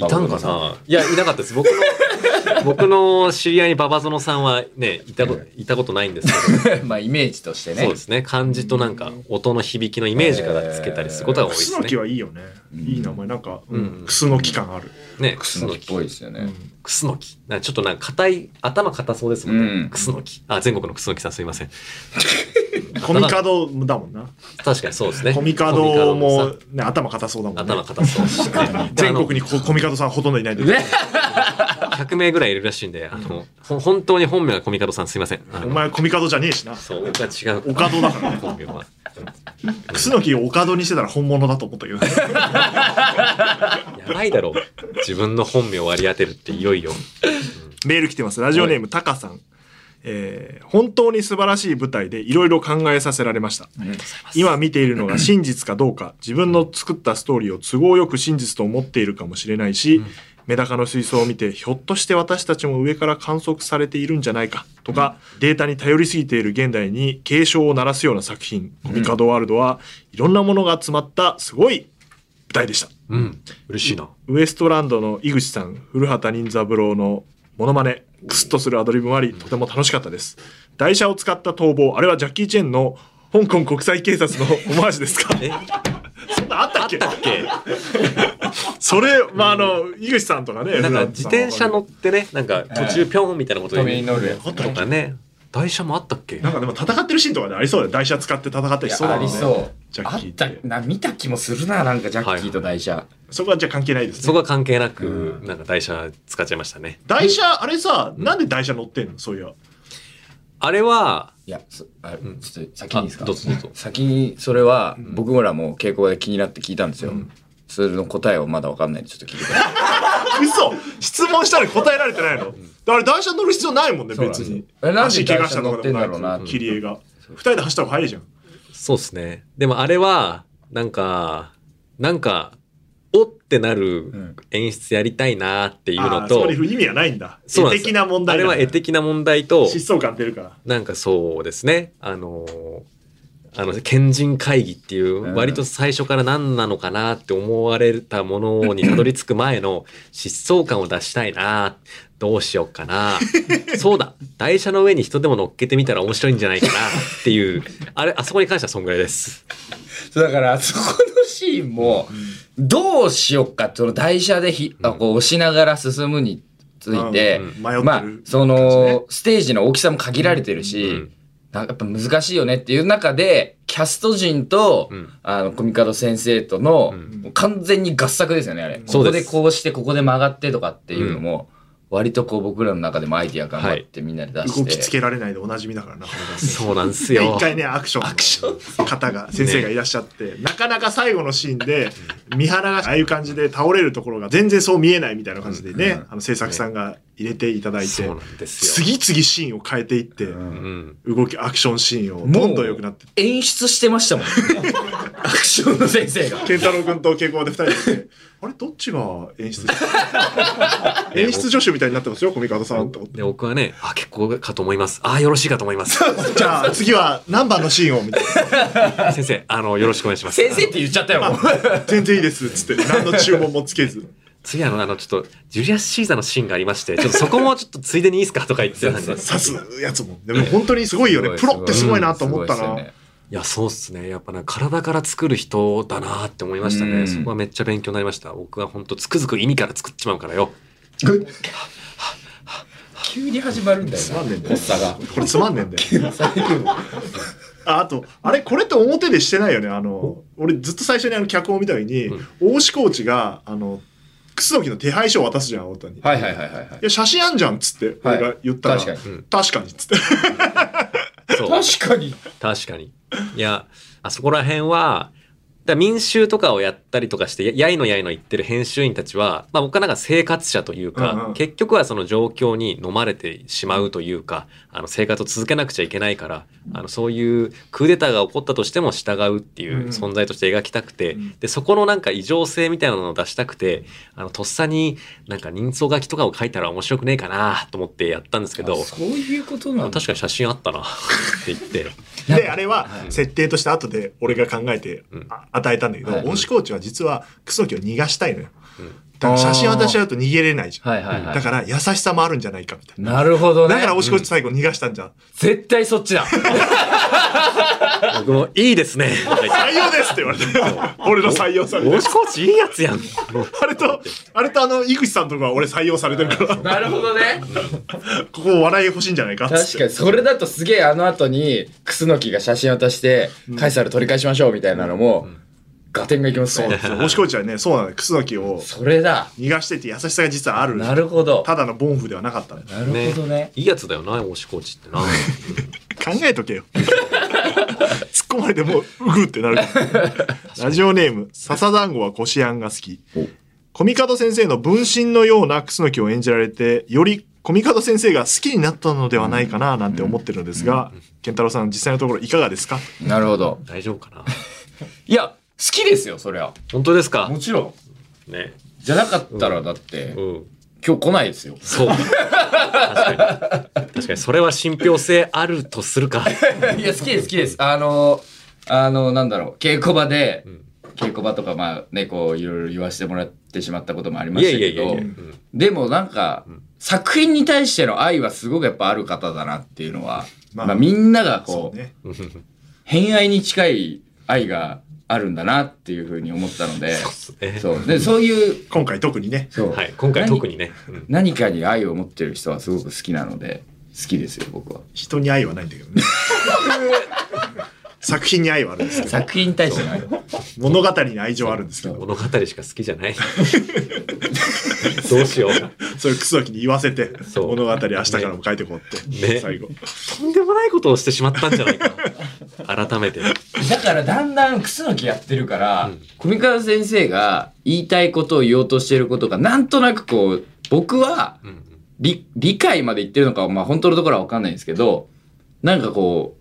いたんかな？いや、いなかったです。僕の、僕の知り合いにババゾノさんはね、いたこと、いたことないんですけど、まあイメージとしてね。そうですね。漢字となんか音の響きのイメージからつけたりすることが多いですクスノ。はいいよね。いい名前。なんか、うんクスノキ感ある。ね、クスノキっぽいですよね。クスノキ。なんかちょっとなんか硬い、頭硬そうですもんね。うんクスノキ。あ、全国のクスノキさんすいません。コミカドだもんな。確かにそうですね。コミカドもさ、ね、頭硬そうだもんね。頭硬そうね。全国にココミカドさんほとんどいないんだけどね100名ぐらいいるらしいんで、あの、ほ本当に本名はコミカドさんすいません。お前コミカドじゃねえしな。そう、僕は違う。オカドだから本名は。クスノキをオカドにしてたら本物だと思ったけど。やばいだろう。自分の本名を割り当てるっていよいよ。メール来てます。ラジオネームタカさん。えー本当に素晴らしい舞台でいろいろ考えさせられました。今見ているのが真実かどうか、自分の作ったストーリーを都合よく真実と思っているかもしれないし、メダカの水槽を見て、ひょっとして私たちも上から観測されているんじゃないかとか、データに頼りすぎている現代に警鐘を鳴らすような作品、コミカドワールドはいろんなものが詰まったすごい舞台でした。うん。嬉しいな。ウエストランドの井口さん、古畑任三郎のモノマネ、クスッとするアドリブもあり、とても楽しかったです。台車を使った逃亡、あれはジャッキー・チェンの香港国際警察の オマージュですか？え、そんなあったあっっけたっけ？それ、まあ、あの、井口さんとかね。なんか自転車乗ってね、なんか途中ピョンみたいなこと飛びに乗るやつとかね。台車もあったっけ？なんかでも戦ってるシーンとかでありそうだよ。台車使って戦ったりしそうだあもんね。りそう。あっジャッキーってた、な、見た気もするな、なんかジャッキーと台車。そこはじゃあ関係ないですね。そこは関係なく、なんか台車使っちゃいましたね。台車、あれさ、なんで台車乗ってんの？そういや。あれは、いや、そあんちょっと先にいいですか？あどうぞどうぞ先に、それは、僕らも稽古場で気になって聞いたんですよ。それの答えをまだわかんないんでちょっと聞いてください。嘘！質問したのに答えられてないの？あれ台車乗る必要ないもんねそうなんですよ別に。えなんで足怪我したとか。台車乗ってんだろうな。切り絵が。二人で走った方が早いじゃん。そうですね。でもあれは、なんか、なんか、おってなる演出やりたいなっていうあのと、ーそこに意味はないんだ。絵そうなんです。的な問題あれは絵的な問題と、疾走感出るから。なんかそうですね、あのーあの、賢人会議っていうう、ん。割と最初から何なのかなって思われたものにたどり着く前の疾走感を出したいな。どうしようかな。そうだ。台車の上に人でも乗っけてみたら面白いんじゃないかなっていう、あれ、あそこに関してはそんぐらいです。そうだから、そこのシーンも、どうしよっかって、その台車でひ、あこう押しながら進むについて、うん迷ってるまあ、その、ステージの大きさも限られてるし、うんなんかやっぱ難しいよねっていう中で、キャスト陣と、うん。あの、コミカド先生との、うん。完全に合作ですよね、あれ。ここでこうして、ここで曲がってとかっていうのも、割とこう僕らの中でもアイディア頑張ってみんなで出して。動きつけられないでおなじみだからなそうなんですよ一。回ねアクションの方が先生がいらっしゃって、なかなか最後のシーンで三原がああいう感じで倒れるところが全然そう見えないみたいな感じでね、うんあの制作さんが入れていただいて、そうなんですよ。次々シーンを変えていって、うん。動きアクションシーンをどんどん良くなって演出してましたもんね。アクションの先生が。健太郎君と稽古場で二人で あれ？どっちが演出？演出助手みたいになってますよコミカドさんと思ってで、僕はね、あ、結構かと思います。あ、よろしいかと思います。じゃあ次は何番のシーンをみたいな先生、あの、よろしくお願いします。先生って言っちゃったよ。全然いいですっつって何の注文もつけず次あの、あの、ちょっと、ジュリアス・シーザーのシーンがありまして、ちょっとそこもちょっとついでにいいですかとか言ってたんで。刺すやつもでも本当にすごいよねプロってすごいなと思ったな、いや、そうっすね。やっぱね、体から作る人だなって思いましたね。うんそこはめっちゃ勉強になりました。僕は本当つくづく意味から作っちまうからよ。急に始まるんだよな。つまんねえんだよ。これつまんねえんだよ ああとあれこれって表でしてないよねあの俺ずっと最初にあの脚本を見た時に、大志コーチがあの楠木の手配書を渡すじゃん太田に、いはいはいはいはいはい。や写真あんじゃんっつってはい俺が言ったら、確かにうん確かにっつって。確かに。確かに。いや、あそこら辺は、だ民衆とかをやったりとかして、ややいのやいの言ってる編集員たちは、まあ僕はなんか生活者というか、うんうん。結局はその状況に飲まれてしまうというか、あの生活を続けなくちゃいけないから、あのそういうクーデターが起こったとしても従うっていう存在として描きたくて、うんで、そこのなんか異常性みたいなのを出したくて、あの、とっさになんか人相書きとかを書いたら面白くねえかなと思ってやったんですけど、そういうことなんだ。確かに写真あったなって言って、であれは設定として後で俺が考えてうん。あ与えたんだけど、はい。恩師コーチは実は楠木を逃がしたいのよ。うん。だから写真渡しちゃうと逃げれないじゃん、はいはいはい。だから優しさもあるんじゃないかみたいな。なるほどね。だから恩師コーチ最後逃がしたんじゃん、絶対そっちだ。僕もいいですね。採用ですって言われて。俺の採用されて。大志コーチいいやつやん。あれとあれとあの井口さんとかは俺採用されてるから。なるほどね。ここ笑い欲しいんじゃないか確かに、それだとすげえあの後に、クスノキが写真渡して、カイサル取り返しましょうみたいなのも、ガテンがいきますね。恩師コーチはねそうなのよ。楠木をそれだ。逃がしてて優しさが実はあるなるほど。ただのボンフではなかったのよなるほどね。いいやつだよな、大志コーチってな。考えとけよ。突っ込まれてもううぐってなるから。ラジオネーム笹団子はこしあんが好き。コミカド先生の分身のような楠木を演じられてよりコミカド先生が好きになったのではないかななんて思ってるんですが、健太郎さん実際のところいかがですか？なるほど。大丈夫かな？いや、好きですよ、そりゃ。本当ですか？もちろん。ね。じゃなかったら、だって、うん。今日来ないですよ。そう。確かに。確かに、それは信憑性あるとするか。いや、好きです、好きです。あの、あの、なんだろう、稽古場で、ん稽古場とか、まあね、こう、いろいろ言わせてもらってしまったこともありましたけどいやいやいや。う、んでもなんか、ん作品に対しての愛はすごくやっぱある方だなっていうのは、まあまあ、みんながこうね偏愛に近い愛があるんだなっていうふうに思ったので、えそう。で、そういう、今回特にねそう。はい。今回特にね。うん何かに愛を持ってる人はすごく好きなので、好きですよ、僕は。人に愛はないんだけどね 作品に愛はあるんですけど作品に対しての愛。物語に愛情はあるんですけど物語しか好きじゃない。どうしよう。それ楠木に言わせて物語明日からも書いてこうって、ね最後とんでもないことをしてしまったんじゃないか。改めて。だからだんだん楠木やってるから、うん小見川先生が言いたいことを言おうとしてることがなんとなくこう僕はうんうん理理解まで言ってるのかまあ本当のところは分かんないんですけどなんかこ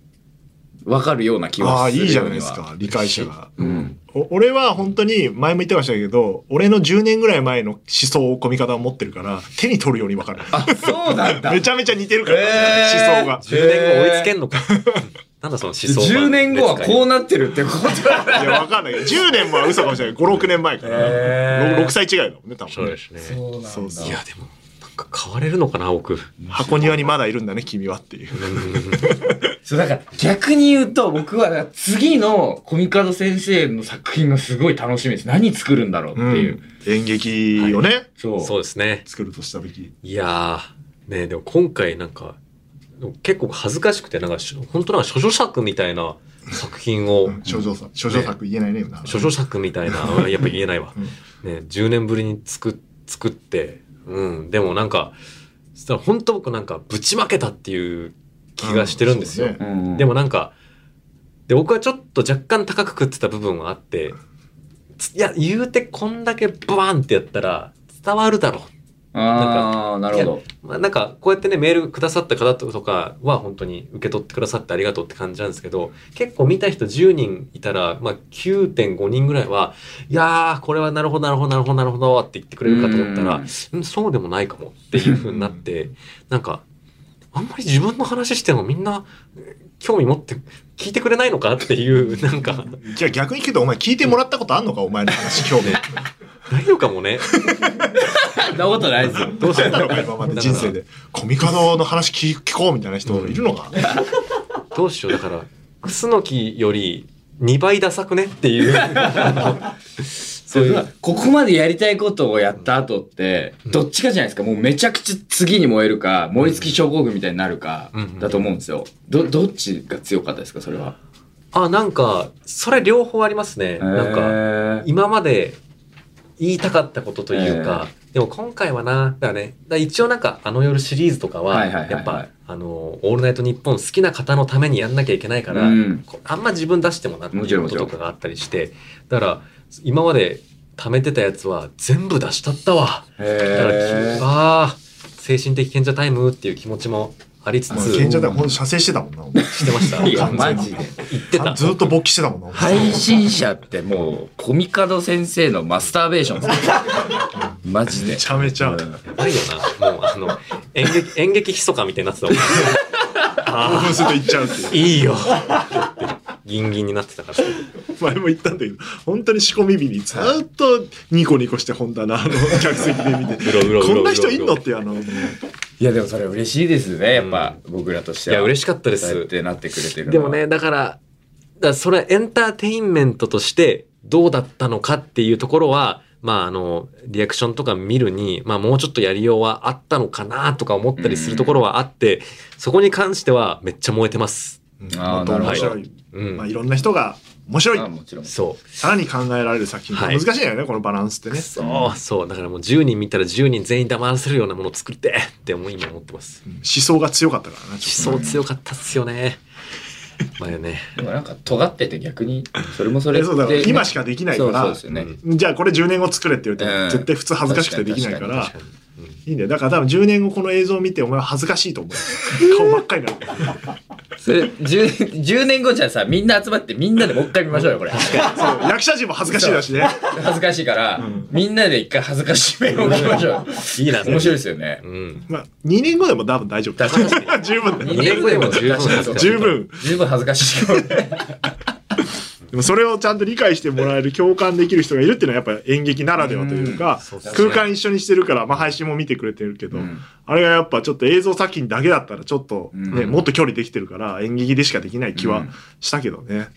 う分かるような気ああ、はするいいじゃないですか、理解者が。うんお俺は本当に前も言ってましたけど、俺の10年ぐらい前の思想を込み方を持ってるから、手に取るように分かる。あそうなんだ めちゃめちゃ似てるから、へー思想が。10年後追いつけんのか。なんだその思想10年後はこうなってるってことだいや、わかんないけど、10年も嘘かもしれない。5、6年前から。へー 6, 歳違いだもんね、多分ね。そうですね。そうなんだいや、でも、なんか変われるのかな、僕。箱庭にまだいるんだね、君はっていう。そうだから逆に言うと僕は次のコミカド先生の作品がすごい楽しみです何作るんだろうっていう、演劇をね、そうそうですね。作るとした時。いやー、ねでも今回なんか、結構恥ずかしくて、なんかし、本当なんか、処女作みたいな作品を、少女作、少女作言えないね、今処女作みたいな、やっぱ言えないわ。うん。ね、10年ぶりに作っ作って、うん、でもなんか、そしたら本当僕なんかぶちまけたっていう気がしてるんですよ。でもなんか、で、僕はちょっと若干高く食ってた部分はあって、ついや、言うてこんだけバーンってやったら伝わるだろああなるほどう。まあなんか、こうやってね、メールくださった方とかは本当に受け取ってくださってありがとうって感じなんですけど、結構見た人10人いたら、まあ9.5人ぐらいは、いやー、これはなるほど、なるほど、なるほど、なるほどって言ってくれるかと思ったら、うん、そうでもないかもっていう風になって、なんか、あんまり自分の話してもみんなえー興味持って聞いてくれないのかっていう、なんか、じゃあ逆に聞くと、お前聞いてもらったことあんのか？お前の話、今日で。ないのかもね。そんなことないですよどうするあったのか今まで人生で。コミカドの話聞聞こうみたいな人いるのか？どうしよう。だから、クスノキより2倍ダサくね？っていう。そういう。ここまでやりたいことをやった後って、どっちかじゃないですか。もうめちゃくちゃ次に燃えるか、燃え尽き症候群みたいになるかうん、だと思うんですよ。ど、どっちが強かったですか、それは。あ、なんか、それ両方ありますね。なんか、か、今まで言いたかったことというか、でも今回はな、だね、だ一応なんかあの夜シリーズとかは、やっぱ、あの、オールナイトニッポン好きな方のためにやんなきゃいけないから、うんこあんま自分出してもなっていうこととかがあったりして、だから、今まで貯めてたやつは全部出したったわ。だから、へーああ、精神的賢者タイムっていう気持ちもありつな。つ、賢者だ、ほんと射精してたもんな。してました。いや、マジで。言ってた。ずっと勃起してたもんな。配信者ってもう、コミカド先生のマスターベーションマジで。めちゃめちゃ。うんやばいよな。もう、あの、演劇、演劇密かみたいになってたもん。興あ奮すると言っちゃうっていうあ、。いいよ。ギンギンになってたから。前も言ったんだけど、本当に仕込み日にずっとニコニコして本棚、あの、客席で見て。こんな人いんのってあの、いや、でもそれ嬉しいですね、やっぱ、僕らとしては。いや、嬉しかったでそうやっす。てなってくれてるでもね、だから、だからそれはエンターテインメントとしてどうだったのかっていうところは、まああの、リアクションとか見るに、まあもうちょっとやりようはあったのかなとか思ったりするところはあって、そこに関してはめっちゃ燃えてます。あー本当面白なるい。うん。まあ、いろんな人が面白いあ。もちろん。そう。さらに考えられる作品。はい難しいよね、このバランスってね。そう、そう。だからもう10人見たら10人全員黙らせるようなものを作りてえって 思い今思ってます。思想が強かったからな。思ちょっと想強かったっすよね。まあね。でもなんか、尖ってて逆に、それもそれえそうだからで今しかできないからそうそうですよね。じゃあこれ10年後作れって言うと、うん絶対普通恥ずかしくてできないか確ら確かに。うんいいんだよ。だから多分10年後この映像を見てお前は恥ずかしいと思う。顔真っ赤になる。それ 10, 10年後じゃさみんな集まってみんなでもう一回見ましょうよこれ。そう役者陣も恥ずかしいだしね。恥ずかしいから、みんなで一回恥ずかしめを見ましょう。いいな、面白いですよね。うん。まあ2年後でも多分大丈夫。十分。だよ2年後でも十分恥ずかしい。十分。十分恥ずかしい。かもねでもそれをちゃんと理解してもらえる共感できる人がいるっていうのはやっぱ演劇ならではというか、空間一緒にしてるから、まあ、配信も見てくれてるけど、うん。あれがやっぱちょっと映像作品だけだったらちょっとね、うん。もっと距離できてるから演劇でしかできない気はうん。したけどね、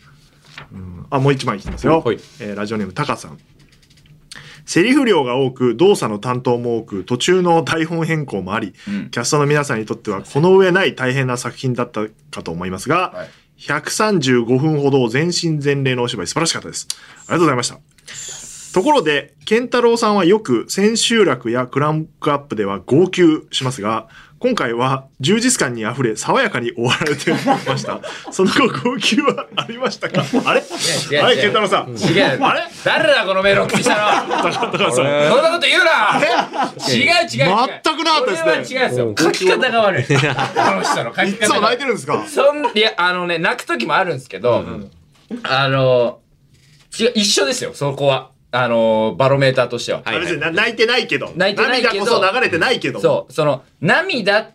うん。あもう一枚いきますよ、はい。えーラジオネームタカさん。セリフ量が多く動作の担当も多く途中の台本変更もありうん。キャストの皆さんにとってはこの上ない大変な作品だったかと思いますが、はい135分ほど全身全霊のお芝居素晴らしかったです。ありがとうございました。ところで、健太郎さんはよく千秋楽やクランクアップでは号泣しますが、今回は充実感に溢れ爽やかに終わられてました。その後号泣はありましたか？あれ？あれ健太郎さん。違う。あれ？誰だこのメール送ってきたの？高高橋さん。そんなこと言うな！違う違う全くなかったですね。これは違うんですよ。書き方が悪い。この人の書いつも泣いてるんですか？そんいやあのね泣く時もあるんですけど、あの違う一緒ですよそこはあのバロメーターとしては、はい別にな泣いてないけど。泣いてないけど涙こそ流れてないけど。そうその涙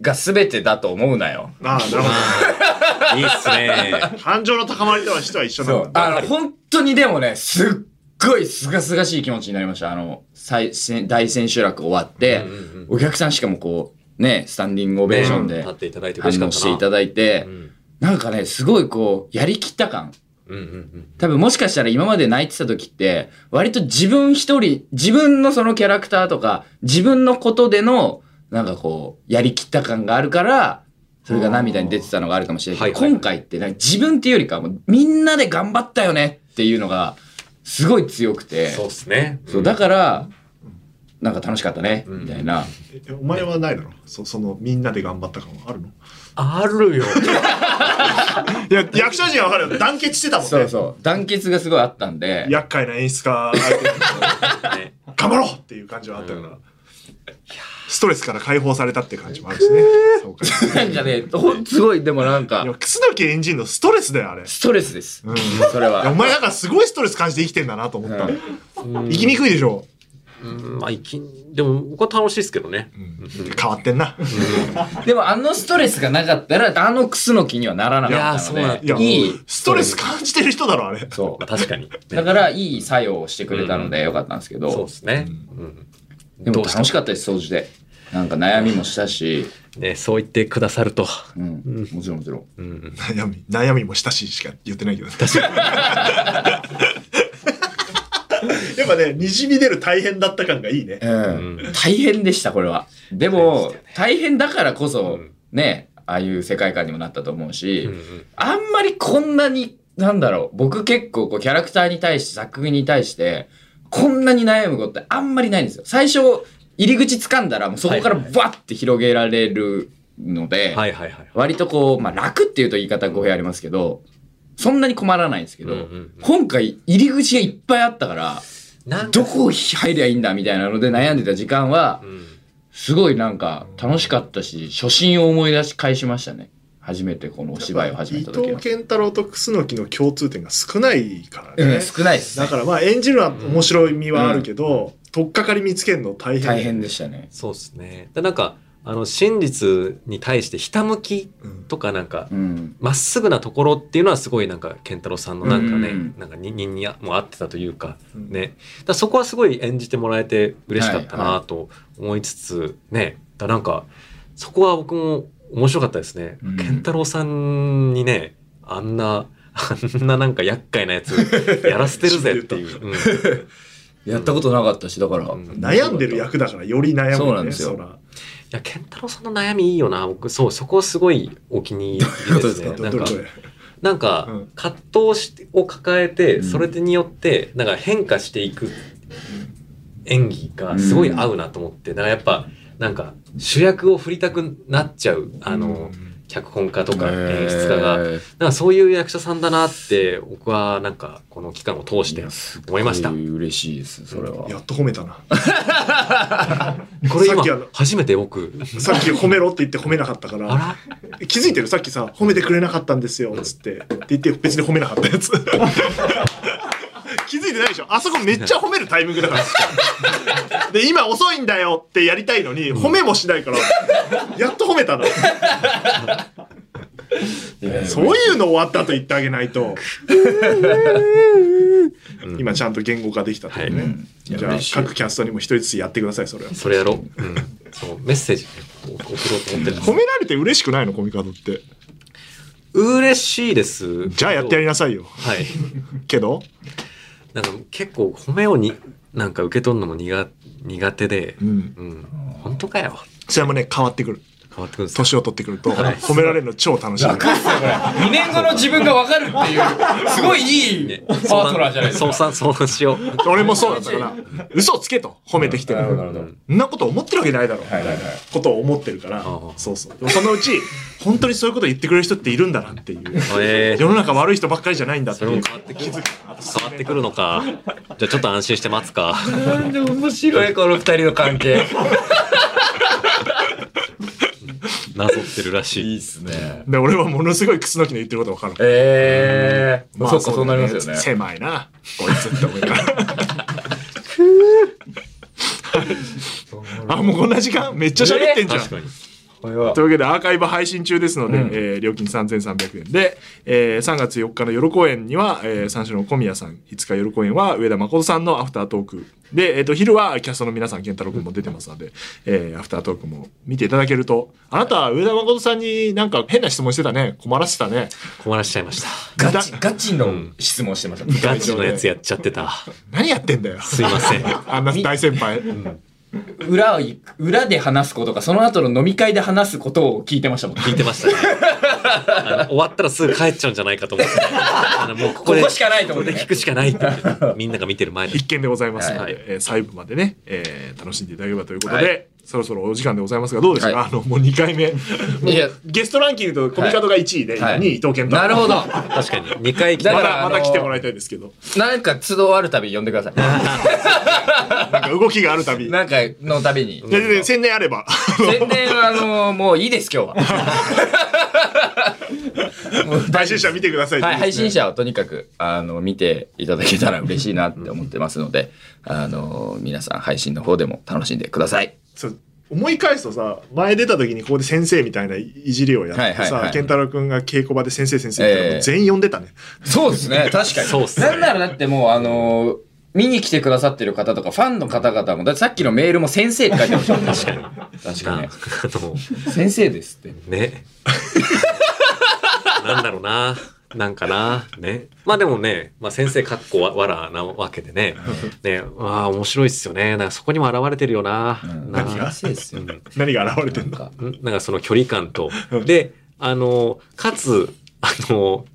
が全てだと思うなよああ、なるほいいっすね。ど。感情の高まりとはしては一緒なんだ。あの本当にでもねすっごいすがすがしい気持ちになりましたあの最先大千秋楽終わって、うんうんうんお客さんしかもこうねスタンディングオベーションで立っていただいて嬉しか反応。していただいて、うんなんかねすごいこうやりきった感うんうんうん。多分もしかしたら今まで泣いてた時って、割と自分一人、自分のそのキャラクターとか、自分のことでの、なんかこう、やりきった感があるから、それが涙に出てたのがあるかもしれないけど、はいはい今回ってなんか自分っていうよりかはもうみんなで頑張ったよねっていうのが、すごい強くて、そうっすね。そうだから、なんか楽しかったね、うんみたいな。えお前はないだろ？そそのみんなで頑張った感はあるの？あるよ。いや役者陣は分かるよ。団結してたもんね。そうそう。団結がすごいあったんで、厄介な演出家相手に。ね 頑張ろうっていう感じはあったから、ストレスから解放されたって感じもあるしね。そうか。なんかね、すごい、でもなんか。楠木エンジンのストレスだよあれ、ストレスです。うん、いそれは。やお前なんかすごいストレス感じて生きてんだなと思った、うん。生きにくいでしょ、うん、まあ、いき、でも僕は楽しいですけどね。変わってんな、でもあのストレスがなかったら、あのクスノキにはならなかったのいやで、いやいい、ストレス感じてる人だろあれそまあ確かに。う。だから、いい作用をしてくれたのでよかったんですけそうどで、すね。うん。でも楽しかかったです、掃除で。なんか悩みもしたし、ね、そう言ってくださると。うん、もちろんもちろん。うん。悩み悩みもしたししか言ってないけどやっぱねにじみ出る大変だった感がいいね。うん、大変でした、これは。でも、大変だからこそうん、ね、ああいう世界観にもなったと思うし、うんあんまりこんなに、なんだろう、僕結構こうキャラクターに対して、作品に対して、こんなに悩むことってあんまりないんですよ。最初、入り口掴んだらもうそこからバッて広げられるので、はいはいはい。割とこう、まあ楽っていうと言い方語弊ありますけど、そんなに困らないんですけど、うんうんうん。今回入り口がいっぱいあったから、どこ入りゃいいんだみたいなので悩んでた時間はう、んすごいなんか楽しかったし、初心を思い出し返しましたね。初めてこのお芝居を始め伊た時の藤。健太郎と楠木の共通点が少ないからね、うん、少ないです、ね。だからまあ演じるのは面白みはあるけど、取っかかり見つけるの大変大変でしたね。そうですね。でなんか、あの、真実に対してひたむきうん。とかなんか、うん。まっすぐなところっていうのはすごいなんか健太郎さん。のなんかね、うんなんか人間にも合ってたというか、うん。ね。だそこはすごい演じてもらえて嬉しかったなと思いつつ、ね。だなんかそこは僕も面白かったですね、うん。健太郎さんにねあんなあんななんか厄介なやつ やらせてるぜっていう、うん。やったことなかったし、だから。うん。悩んでる役だからより悩むねそうなんですよや健太郎さんの悩みいいよな。僕そうそこすごいお気に入りですね。なんかなんかうん。葛藤しを抱えて、うん。それによってなんか変化していく演技がすごい合うなと思って、だからやっぱなんか主役を振りたくなっちゃう。あの、脚本家とか演出家が、なんかそういう役者さんだなって僕はなんかこの期間を通して思いました。すご嬉しいです、それは。やっと褒めたな。これ今さっきあの初めて僕。さっき褒めろって言って褒めなかったかあらら？気づいてる？さっきさ褒めてくれなかったんですよつって。って言って別に褒めなかったやつ気づいてないでしょ。あそこめっちゃ褒めるタイミングだから。で今遅いんだよってやりたいのに褒めもしないからやっと褒めたの。そういうの終わった後言ってあげないと。うん。今ちゃんと言語化できたというね、はい。じゃあ各キャストにも一人ずつやってくださいそれは。それやろう、うん、そうメッセージ送ろうと思ってる。んです褒められて嬉しくないのコミカドって。嬉しいです。じゃあやってやりなさいよ。はい。けどなんか結構褒めをになんか受け取るのも苦苦手で。うん。うん。本当かよ。それもね変わってくる変わってくる年を取ってくると、はい褒められるの超楽しい。2年後の自分が分かるっていう、すごいいいパートナーじゃないですか。相談、相談しよう。俺もそうだったから、嘘つけと褒めてきてるほどなるほどそんなこと思ってるわけないだろう。はいはいはいことを思ってるからそうそう。でもそのうち、本当にそういうこと言ってくれる人っているんだなっていう。えー世の中悪い人ばっかりじゃないんだっていうそれも変わって気づく。変わってくるのか。じゃあちょっと安心して待つか。なんで面白いこの二人の関係。なぞってるらしい。いっすね。で、俺はものすごいクスノキの言ってることわかる。ええー。まあそっか、そうなりますよね。狭いな、こいつって思いながら。あ、もうこんな時間めっちゃ喋ってんじゃん。確かに。これは。というわけでアーカイブ配信中ですので、うん。えー料金3300円で、えー3月4日の夜公演には、えー、三種の小宮さん5日夜公演は上田誠さんのアフタートークで、えー、と昼はキャストの皆さん健太郎君も出てますので、えーアフタートークも見ていただけると。あなたは上田誠さんになんか変な質問してたね。困らせてたね。困らしちゃいました。ガチ、ガチの質問してました。ガチのやつやっちゃってた。何やってんだよ。すいません。あんな大先輩裏をい、裏で話すことか、その後の飲み会で話すことを聞いてましたもん。聞いてましたね。あの終わったらすぐ帰っちゃうんじゃないかと思って。あのもうここでここしかないと思ってねここで聞くしかないって言って みんなが見てる前で。一見でございますので、はいえー細部までね、えー楽しんでいただければということで、はいそろそろお時間でございますがどうですか、はい。あのもう2回目。いや。ゲストランキングとコミカドが1位で、はい。2位伊藤健太なるほど。確かに。2回来た。まだからだまだ来てもらいたいですけど。なんか都度あるたび呼んでください。なんか動きがあるたびなんかのたびに。全然宣伝あれば。宣伝はあのもういいです今日は。もう配信者見てください。ってはい、配信者をとにかくあの見ていただけたら嬉しいなって思ってますので、あの皆さん配信の方でも楽しんでください。そう思い返すとさ前出た時にここで先生みたいないじりをやってさ、はいはいはい。健太郎君が稽古場で先生先生って言ったらもう全員呼んでたね、そうですね、確かに。そうっすね。なんならだってもうあの見に来てくださってる方とかファンの方々もだってさっきのメールも先生って書いてましたもん確かに確かなにあの、先生ですって。ね。なんだろうな。なんかな。ね。まあでもね、まあ先生かっこわわらなわけでね。ね、ああ、面白いっすよね。なんかそこにも現れてるよな。な何が 何が現れてんの？かんなんかその距離感と。で、あの、かつ、あの、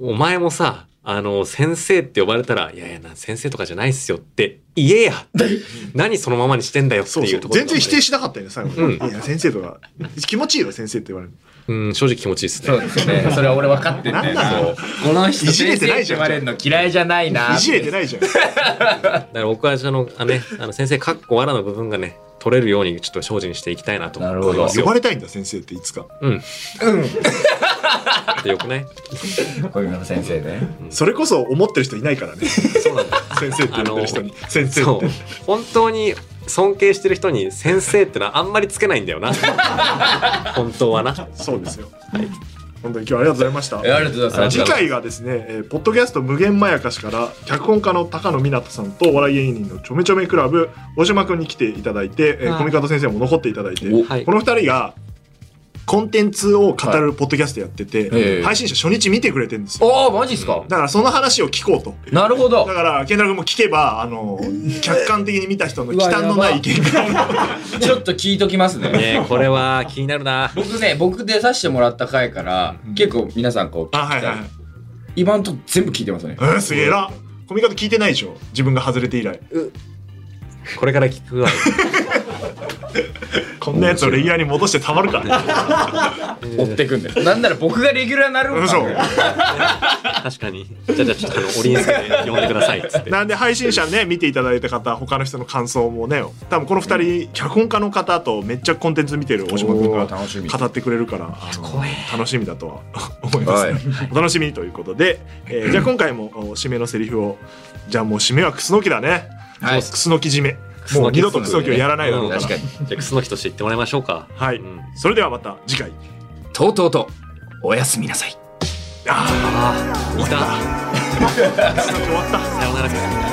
お前もさ、あの、先生って呼ばれたら、いやいやな、先生とかじゃないっすよって言えや。何そのままにしてんだよってそうそういうところ。全然否定しなかったよね最後に、うんいや先生とか気持ちいいよ先生って言われるうん、正直気持ちいいっすそうね。ですよね。それは俺分かってんだよこの人いじれててないじゃん言われるの嫌いじゃないな。いじれてないじゃん。だから僕はその、あね、あの先生、かっこわらの部分がね、取れるようにちょっと精進していきたいなと。なるほど。思いますよ呼ばれたいんだ先生っていつか。うん。うん。ってよくない？小宮先生ね。それこそ思ってる人いないからね。そうなんだ。先生って呼んでる人に。先生って。本当に尊敬してる人に先生ってのはあんまりつけないんだよな。本当はな。そうですよ、本当に今日はありがとうございました。えありがとうございます次回がですね、えーポッドキャスト無限まやかしから脚本家の高野湊さんとお笑い芸人のちょめちょめクラブ大島君に来ていただいて、えー、はい。コミカド先生も残っていただいて、この二人がコンテンツを語るポッドキャストやってて、ええ。配信者初日見てくれてるんですよ。ああマジっすか？だからその話を聞こうと。なるほど。だから健太郎君も聞けばあの客観的に見た人の忌憚のない意見が。ちょっと聞いときますね。ねこれは気になるな。僕ね僕出させてもらった回から結構皆さんこうあはいはいはい。今んとこ全部聞いてますね。うんすげえな。コミカド聞いてないでしょ？自分が外れて以来。これから聞くわ。こんなやつをレギュラーに戻してたまるか。追ってくんだよ。なんなら僕がレギュラーになるん嘘。確かに。じゃあじゃあちょっとあの、オリンスケで呼んでくださいっつって。なんで配信者ね見ていただいた方他の人の感想もね。多分この二人脚本家の方とめっちゃコンテンツ見てる大島君がおー楽しみ。語ってくれるから楽しみだとは思います、ね。お楽しみにということで、えーじゃあ今回もお締めのセリフをじゃあもう締めはクスノキだね、はい。クスノキ締めもう二度とクスノキをやらないだろうから、確かに。じゃあクスノキとして言ってもらいましょうか。はい、うん。それではまた次回。とうとうとおやすみなさい。あああ、いた。あクスノキ終わった。さようなら。